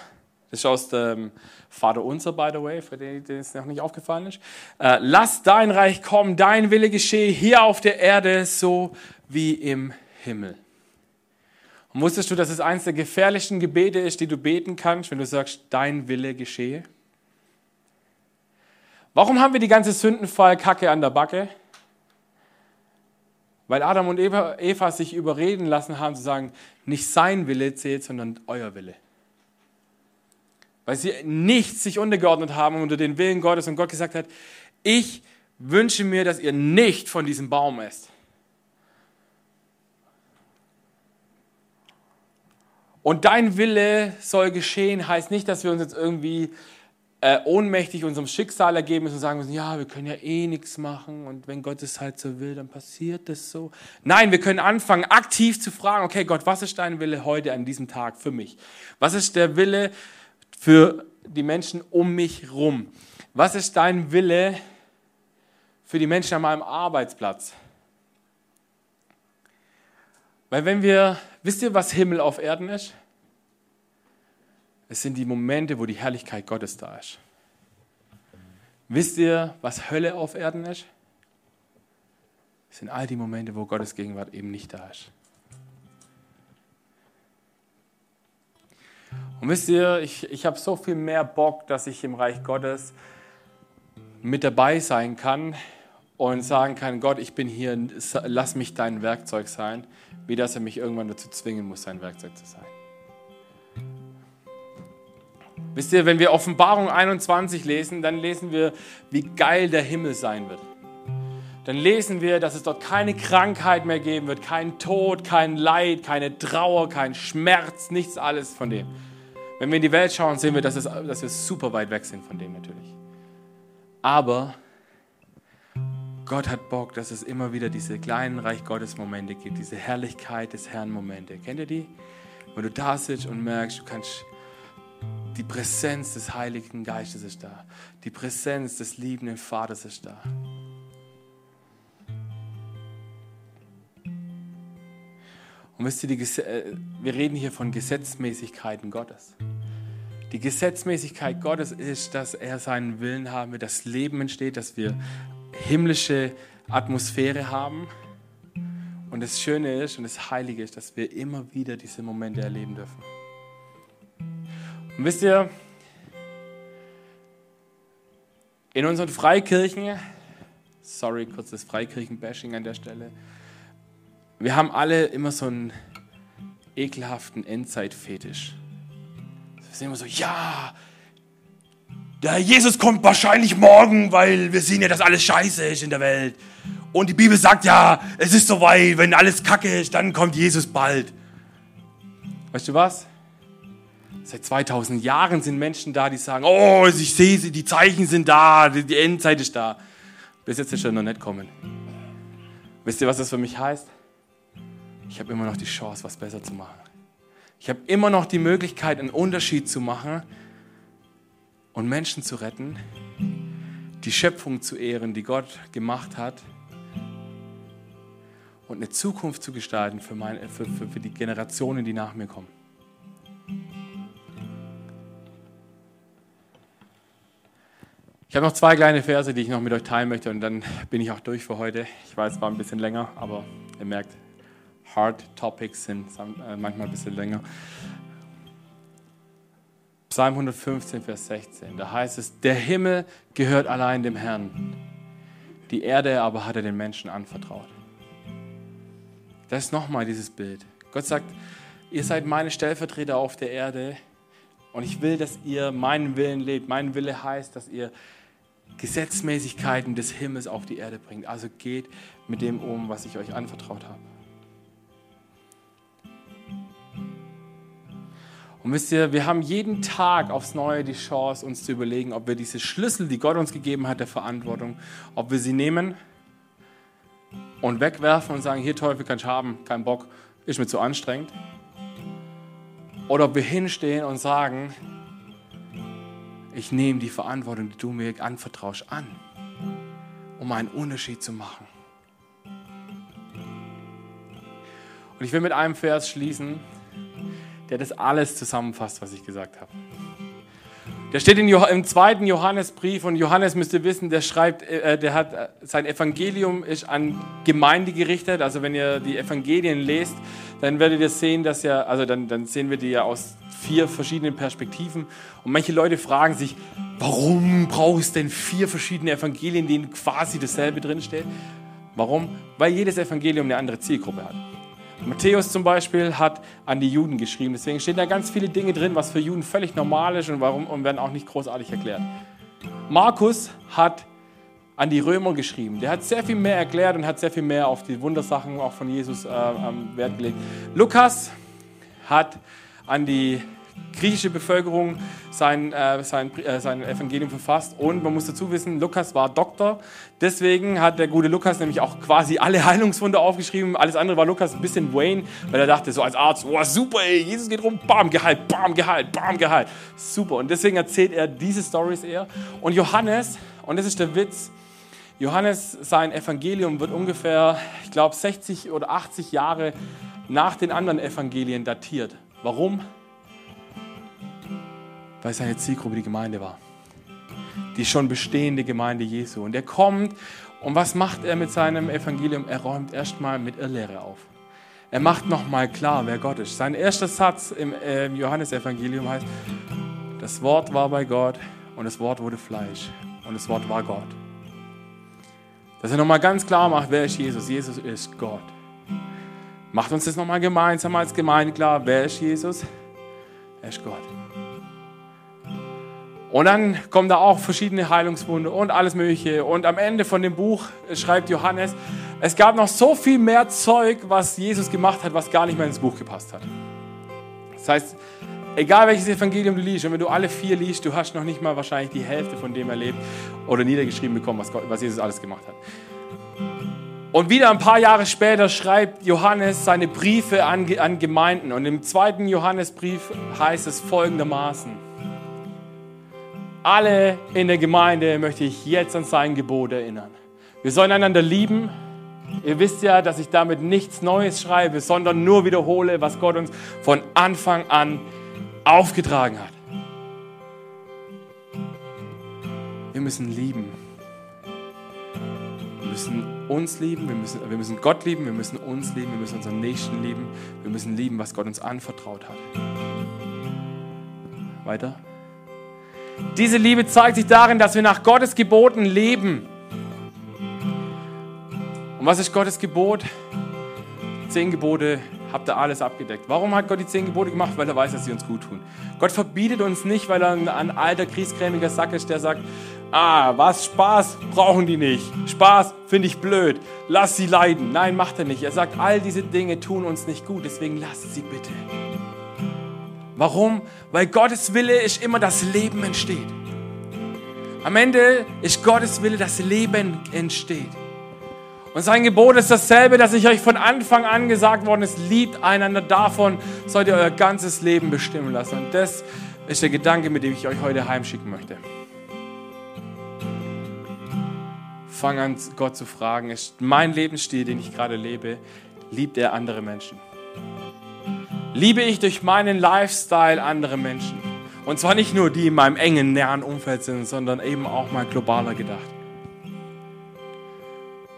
das ist aus dem Vater Unser, by the way, für den, den es noch nicht aufgefallen ist, äh, lass dein Reich kommen, dein Wille geschehe hier auf der Erde so wie im Himmel. Und wusstest du, dass es eines der gefährlichsten Gebete ist, die du beten kannst, wenn du sagst, dein Wille geschehe? Warum haben wir die ganze Sündenfall-Kacke an der Backe? Weil Adam und Eva, Eva sich überreden lassen haben zu sagen, nicht sein Wille zählt, sondern euer Wille. Weil sie nicht sich untergeordnet haben unter den Willen Gottes und Gott gesagt hat, ich wünsche mir, dass ihr nicht von diesem Baum esst. Und dein Wille soll geschehen, heißt nicht, dass wir uns jetzt irgendwie äh, ohnmächtig unserem Schicksal ergeben müssen und sagen müssen, ja, wir können ja eh nichts machen und wenn Gott es halt so will, dann passiert das so. Nein, wir können anfangen, aktiv zu fragen, okay, Gott, was ist dein Wille heute an diesem Tag für mich? Was ist der Wille für die Menschen um mich rum? Was ist dein Wille für die Menschen an meinem Arbeitsplatz? Weil wenn wir, wisst ihr, was Himmel auf Erden ist? Es sind die Momente, wo die Herrlichkeit Gottes da ist. Wisst ihr, was Hölle auf Erden ist? Es sind all die Momente, wo Gottes Gegenwart eben nicht da ist. Und wisst ihr, ich, ich habe so viel mehr Bock, dass ich im Reich Gottes mit dabei sein kann und sagen kann, Gott, ich bin hier, lass mich dein Werkzeug sein, wie dass er mich irgendwann dazu zwingen muss, sein Werkzeug zu sein. Wisst ihr, wenn wir Offenbarung 21 lesen, dann lesen wir, wie geil der Himmel sein wird. Dann lesen wir, dass es dort keine Krankheit mehr geben wird, kein Tod, kein Leid, keine Trauer, kein Schmerz, nichts alles von dem. Wenn wir in die Welt schauen, sehen wir, dass, es, dass wir super weit weg sind von dem natürlich. Aber Gott hat Bock, dass es immer wieder diese kleinen Reich Gottes Momente gibt, diese Herrlichkeit des Herrn Momente. Kennt ihr die? Wenn du da sitzt und merkst, du kannst die Präsenz des Heiligen Geistes ist da. Die Präsenz des liebenden Vaters ist da. Und wisst ihr, die, äh, wir reden hier von Gesetzmäßigkeiten Gottes. Die Gesetzmäßigkeit Gottes ist, dass er seinen Willen haben will, dass Leben entsteht, dass wir himmlische Atmosphäre haben. Und das Schöne ist und das Heilige ist, dass wir immer wieder diese Momente erleben dürfen. Und wisst ihr, in unseren Freikirchen, sorry, kurzes Freikirchen-Bashing an der Stelle, wir haben alle immer so einen ekelhaften Endzeit-Fetisch. Wir sind immer so, ja, der Jesus kommt wahrscheinlich morgen, weil wir sehen ja, dass alles scheiße ist in der Welt. Und die Bibel sagt ja, es ist soweit, wenn alles kacke ist, dann kommt Jesus bald. Weißt du was? Seit 2000 Jahren sind Menschen da, die sagen, oh, ich sehe sie, die Zeichen sind da, die Endzeit ist da. Bis jetzt ist er noch nicht kommen. Wisst ihr, was das für mich heißt? Ich habe immer noch die Chance, was besser zu machen. Ich habe immer noch die Möglichkeit, einen Unterschied zu machen und Menschen zu retten, die Schöpfung zu ehren, die Gott gemacht hat und eine Zukunft zu gestalten für, meine, für, für, für die Generationen, die nach mir kommen. Ich habe noch zwei kleine Verse, die ich noch mit euch teilen möchte und dann bin ich auch durch für heute. Ich weiß, es war ein bisschen länger, aber ihr merkt, Hard Topics sind äh, manchmal ein bisschen länger. Psalm 115, Vers 16, da heißt es, der Himmel gehört allein dem Herrn, die Erde aber hat er den Menschen anvertraut. Das ist nochmal dieses Bild. Gott sagt, ihr seid meine Stellvertreter auf der Erde und ich will, dass ihr meinen Willen lebt. Mein Wille heißt, dass ihr Gesetzmäßigkeiten des Himmels auf die Erde bringt. Also geht mit dem um, was ich euch anvertraut habe. Und wisst ihr, wir haben jeden Tag aufs Neue die Chance, uns zu überlegen, ob wir diese Schlüssel, die Gott uns gegeben hat, der Verantwortung, ob wir sie nehmen und wegwerfen und sagen, hier Teufel kannst du haben, kein Bock, ist mir zu anstrengend. Oder ob wir hinstehen und sagen, ich nehme die Verantwortung, die du mir anvertraust, an, um einen Unterschied zu machen. Und ich will mit einem Vers schließen, der das alles zusammenfasst, was ich gesagt habe. Der steht im zweiten Johannesbrief und Johannes müsst ihr wissen, der schreibt, äh, der hat äh, sein Evangelium ist an Gemeinde gerichtet. Also wenn ihr die Evangelien lest, dann werdet ihr sehen, dass ja, also dann, dann sehen wir die ja aus vier verschiedenen Perspektiven. Und manche Leute fragen sich, warum braucht es denn vier verschiedene Evangelien, in denen quasi dasselbe drinsteht? Warum? Weil jedes Evangelium eine andere Zielgruppe hat. Matthäus zum Beispiel hat an die Juden geschrieben. Deswegen stehen da ganz viele Dinge drin, was für Juden völlig normal ist und warum und werden auch nicht großartig erklärt. Markus hat an die Römer geschrieben. Der hat sehr viel mehr erklärt und hat sehr viel mehr auf die Wundersachen auch von Jesus äh, Wert gelegt. Lukas hat an die griechische Bevölkerung sein, äh, sein, äh, sein Evangelium verfasst. Und man muss dazu wissen, Lukas war Doktor. Deswegen hat der gute Lukas nämlich auch quasi alle [laughs] Heilungswunder aufgeschrieben. Alles andere war Lukas ein bisschen Wayne, weil er dachte so als Arzt, oh super, ey, Jesus geht rum, bam, geheilt, bam, geheilt, bam, geheilt. Super. Und deswegen erzählt er diese Stories eher. Und Johannes, und das ist der Witz, Johannes, sein Evangelium wird ungefähr, ich glaube, 60 oder 80 Jahre nach den anderen Evangelien datiert. Warum? Weil seine Zielgruppe die Gemeinde war. Die schon bestehende Gemeinde Jesu. Und er kommt und was macht er mit seinem Evangelium? Er räumt erstmal mit Irrlehre auf. Er macht nochmal klar, wer Gott ist. Sein erster Satz im äh, Johannesevangelium heißt, das Wort war bei Gott und das Wort wurde Fleisch und das Wort war Gott. Dass er nochmal ganz klar macht, wer ist Jesus? Jesus ist Gott. Macht uns das nochmal gemeinsam als Gemeinde klar, wer ist Jesus? Er ist Gott. Und dann kommen da auch verschiedene Heilungswunde und alles Mögliche. Und am Ende von dem Buch schreibt Johannes, es gab noch so viel mehr Zeug, was Jesus gemacht hat, was gar nicht mehr ins Buch gepasst hat. Das heißt, egal welches Evangelium du liest, und wenn du alle vier liest, du hast noch nicht mal wahrscheinlich die Hälfte von dem erlebt oder niedergeschrieben bekommen, was, Gott, was Jesus alles gemacht hat. Und wieder ein paar Jahre später schreibt Johannes seine Briefe an, an Gemeinden. Und im zweiten Johannesbrief heißt es folgendermaßen alle in der Gemeinde möchte ich jetzt an sein Gebot erinnern. Wir sollen einander lieben. Ihr wisst ja, dass ich damit nichts Neues schreibe, sondern nur wiederhole, was Gott uns von Anfang an aufgetragen hat. Wir müssen lieben. Wir müssen uns lieben, wir müssen, wir müssen Gott lieben, wir müssen uns lieben, wir müssen unseren Nächsten lieben, wir müssen lieben, was Gott uns anvertraut hat. Weiter. Diese Liebe zeigt sich darin, dass wir nach Gottes Geboten leben. Und was ist Gottes Gebot? Zehn Gebote habt ihr alles abgedeckt. Warum hat Gott die zehn Gebote gemacht? Weil er weiß, dass sie uns gut tun. Gott verbietet uns nicht, weil er ein, alter, kriesgrämiger Sack ist, der sagt, ah, was, Spaß brauchen die nicht. Spaß finde ich blöd. Lass sie leiden. Nein, macht er nicht. Er sagt, all diese Dinge tun uns nicht gut, deswegen lasst sie bitte. Warum? Weil Gottes Wille ist immer, dass Leben entsteht. Am Ende ist Gottes Wille, dass Leben entsteht. Und sein Gebot ist dasselbe, das ich euch von Anfang an gesagt worden ist. Liebt einander, davon sollt ihr euer ganzes Leben bestimmen lassen. Und das ist der Gedanke, mit dem ich euch heute heimschicken möchte. Fang an, Gott zu fragen, ist mein Lebensstil, den ich gerade lebe, liebt er andere Menschen? Liebe ich durch meinen Lifestyle andere Menschen. Und zwar nicht nur die, in meinem engen, näheren Umfeld sind, sondern eben auch mal globaler gedacht.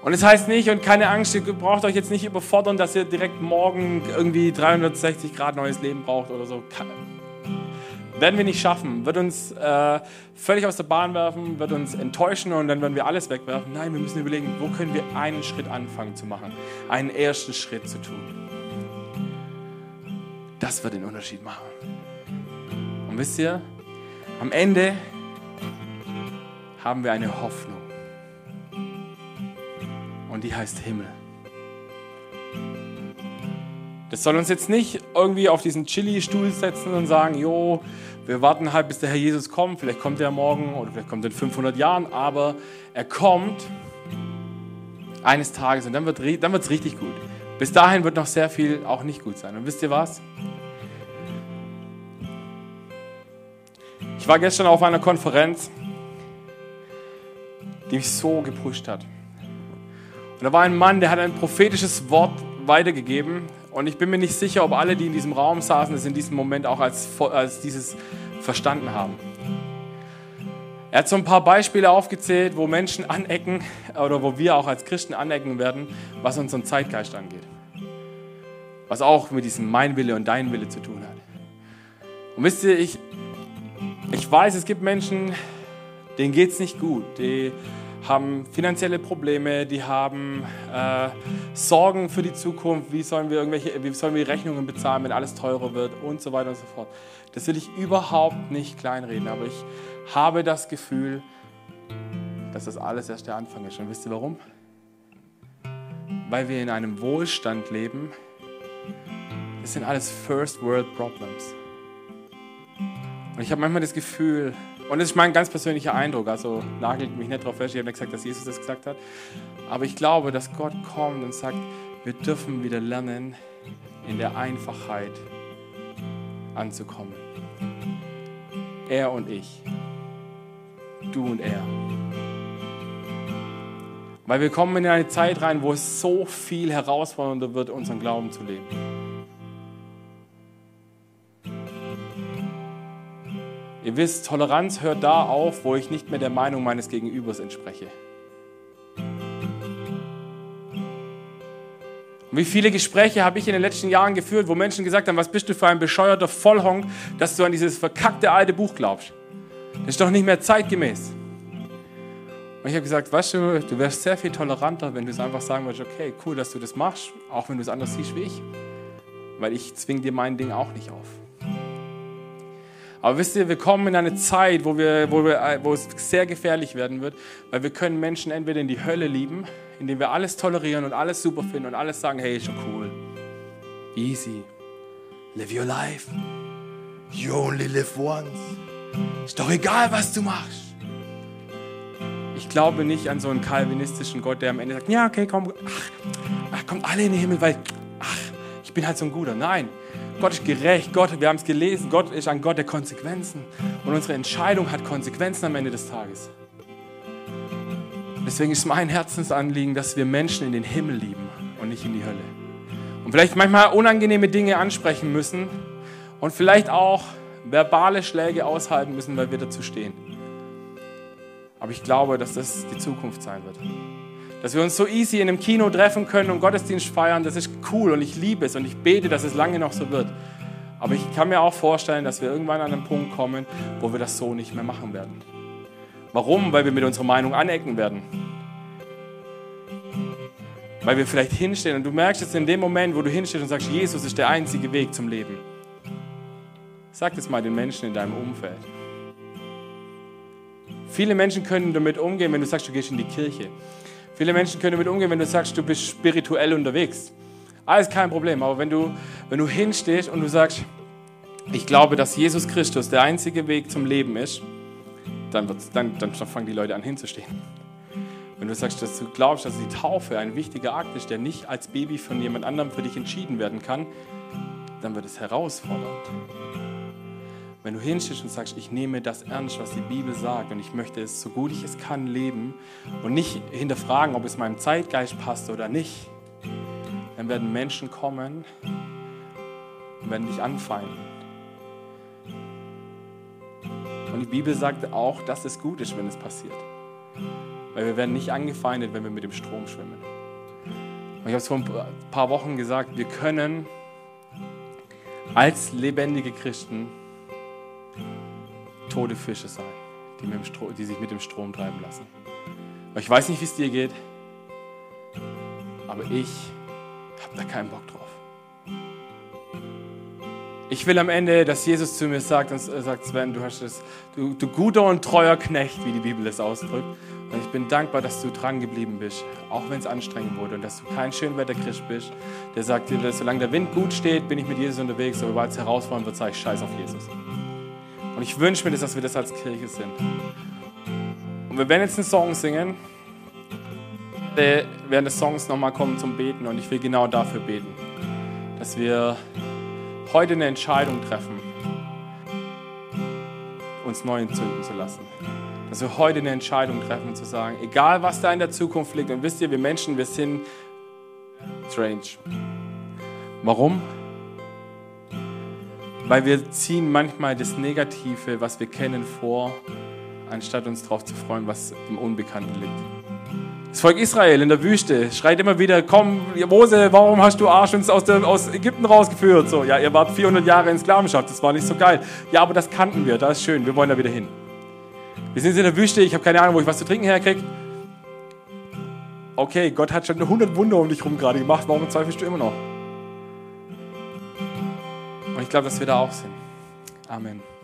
Und es das heißt nicht, und keine Angst, ihr braucht euch jetzt nicht überfordern, dass ihr direkt morgen irgendwie 360 Grad neues Leben braucht oder so. Werden wir nicht schaffen, wird uns äh, völlig aus der Bahn werfen, wird uns enttäuschen und dann werden wir alles wegwerfen. Nein, wir müssen überlegen, wo können wir einen Schritt anfangen zu machen, einen ersten Schritt zu tun. Das wird den Unterschied machen. Und wisst ihr, am Ende haben wir eine Hoffnung. Und die heißt Himmel. Das soll uns jetzt nicht irgendwie auf diesen Chili-Stuhl setzen und sagen, jo, wir warten halt, bis der Herr Jesus kommt. Vielleicht kommt er morgen oder vielleicht kommt er in 500 Jahren, aber er kommt eines Tages und dann wird es richtig gut. Bis dahin wird noch sehr viel auch nicht gut sein. Und wisst ihr was? Ich war gestern auf einer Konferenz, die mich so gepusht hat. Und da war ein Mann, der hat ein prophetisches Wort weitergegeben. Und ich bin mir nicht sicher, ob alle, die in diesem Raum saßen, es in diesem Moment auch als, als dieses verstanden haben. Er hat so ein paar Beispiele aufgezählt, wo Menschen anecken oder wo wir auch als Christen anecken werden, was unseren Zeitgeist angeht. Was auch mit diesem Mein Wille und Dein Wille zu tun hat. Und wisst ihr, ich, ich weiß, es gibt Menschen, denen geht es nicht gut. Die haben finanzielle Probleme, die haben äh, Sorgen für die Zukunft. Wie sollen, wir irgendwelche, wie sollen wir Rechnungen bezahlen, wenn alles teurer wird und so weiter und so fort. Das will ich überhaupt nicht kleinreden, aber ich habe das Gefühl, dass das alles erst der Anfang ist. Und wisst ihr warum? Weil wir in einem Wohlstand leben. Das sind alles First World Problems. Und ich habe manchmal das Gefühl, und das ist mein ganz persönlicher Eindruck, also nagelt mich nicht drauf fest, ich habe nicht gesagt, dass Jesus das gesagt hat, aber ich glaube, dass Gott kommt und sagt, wir dürfen wieder lernen, in der Einfachheit anzukommen. Er und ich. Du und er. Weil wir kommen in eine Zeit rein, wo es so viel herausfordernder wird, unseren Glauben zu leben. Ihr wisst, Toleranz hört da auf, wo ich nicht mehr der Meinung meines Gegenübers entspreche. Und wie viele Gespräche habe ich in den letzten Jahren geführt, wo Menschen gesagt haben, was bist du für ein bescheuerter Vollhonk, dass du an dieses verkackte alte Buch glaubst. Das ist doch nicht mehr zeitgemäß. Und ich habe gesagt, weißt du, du wärst sehr viel toleranter, wenn du es einfach sagen würdest, okay, cool, dass du das machst, auch wenn du es anders siehst wie ich. Weil ich zwinge dir mein Ding auch nicht auf. Aber wisst ihr, wir kommen in eine Zeit, wo, wir, wo, wir, wo es sehr gefährlich werden wird, weil wir können Menschen entweder in die Hölle lieben, indem wir alles tolerieren und alles super finden und alles sagen, hey, ist schon cool. Easy. Live your life. You only live once. Ist doch egal, was du machst. Ich glaube nicht an so einen kalvinistischen Gott, der am Ende sagt, ja, okay, komm, ach, kommt alle in den Himmel, weil, ach, ich bin halt so ein Guter. Nein, Gott ist gerecht. Gott, wir haben es gelesen, Gott ist ein Gott der Konsequenzen. Und unsere Entscheidung hat Konsequenzen am Ende des Tages. Deswegen ist mein Herzensanliegen, dass wir Menschen in den Himmel lieben und nicht in die Hölle. Und vielleicht manchmal unangenehme Dinge ansprechen müssen und vielleicht auch verbale Schläge aushalten müssen, weil wir dazu stehen. Aber ich glaube, dass das die Zukunft sein wird. Dass wir uns so easy in einem Kino treffen können und Gottesdienst feiern, das ist cool und ich liebe es und ich bete, dass es lange noch so wird. Aber ich kann mir auch vorstellen, dass wir irgendwann an einen Punkt kommen, wo wir das so nicht mehr machen werden. Warum? Weil wir mit unserer Meinung anecken werden. Weil wir vielleicht hinstehen und du merkst jetzt in dem Moment, wo du hinstehst und sagst, Jesus ist der einzige Weg zum Leben. Sag das mal den Menschen in deinem Umfeld. Viele Menschen können damit umgehen, wenn du sagst, du gehst in die Kirche. Viele Menschen können damit umgehen, wenn du sagst, du bist spirituell unterwegs. Alles kein Problem. Aber wenn du, wenn du hinstehst und du sagst, ich glaube, dass Jesus Christus der einzige Weg zum Leben ist, dann, dann, dann fangen die Leute an hinzustehen. Wenn du sagst, dass du glaubst, dass die Taufe ein wichtiger Akt ist, der nicht als Baby von jemand anderem für dich entschieden werden kann, dann wird es herausfordernd. Wenn du hinstehst und sagst, ich nehme das ernst, was die Bibel sagt und ich möchte es so gut ich es kann leben und nicht hinterfragen, ob es meinem Zeitgeist passt oder nicht, dann werden Menschen kommen und werden dich anfeinden. Und die Bibel sagt auch, dass es gut ist, wenn es passiert. Weil wir werden nicht angefeindet, wenn wir mit dem Strom schwimmen. Und ich habe es vor ein paar Wochen gesagt, wir können als lebendige Christen tote Fische sein, die, Strom, die sich mit dem Strom treiben lassen. Ich weiß nicht, wie es dir geht, aber ich habe da keinen Bock drauf. Ich will am Ende, dass Jesus zu mir sagt, und sagt, Sven, du hast es, du, du guter und treuer Knecht, wie die Bibel es ausdrückt. Und ich bin dankbar, dass du dran geblieben bist, auch wenn es anstrengend wurde und dass du kein Schönwetterchrist bist, der sagt dir, solange der Wind gut steht, bin ich mit Jesus unterwegs, aber weil es herausfordernd wird, sage ich Scheiß auf Jesus. Und ich wünsche mir das, dass wir das als Kirche sind. Und wir werden jetzt einen Song singen. Während des Songs nochmal kommen zum Beten und ich will genau dafür beten, dass wir heute eine Entscheidung treffen, uns neu entzünden zu lassen. Dass wir heute eine Entscheidung treffen, zu sagen, egal was da in der Zukunft liegt, und wisst ihr, wir Menschen, wir sind strange. Warum? Weil wir ziehen manchmal das Negative, was wir kennen, vor, anstatt uns darauf zu freuen, was im Unbekannten liegt. Das Volk Israel in der Wüste schreit immer wieder, komm, Mose, warum hast du Arsch uns aus, der, aus Ägypten rausgeführt? So, ja, ihr wart 400 Jahre in Sklavenschaft, das war nicht so geil. Ja, aber das kannten wir, das ist schön, wir wollen da wieder hin. Wir sind in der Wüste, ich habe keine Ahnung, wo ich was zu trinken herkriege. Okay, Gott hat schon 100 Wunder um dich herum gerade gemacht, warum zweifelst du immer noch? Und ich glaube, dass wir da auch sind. Amen.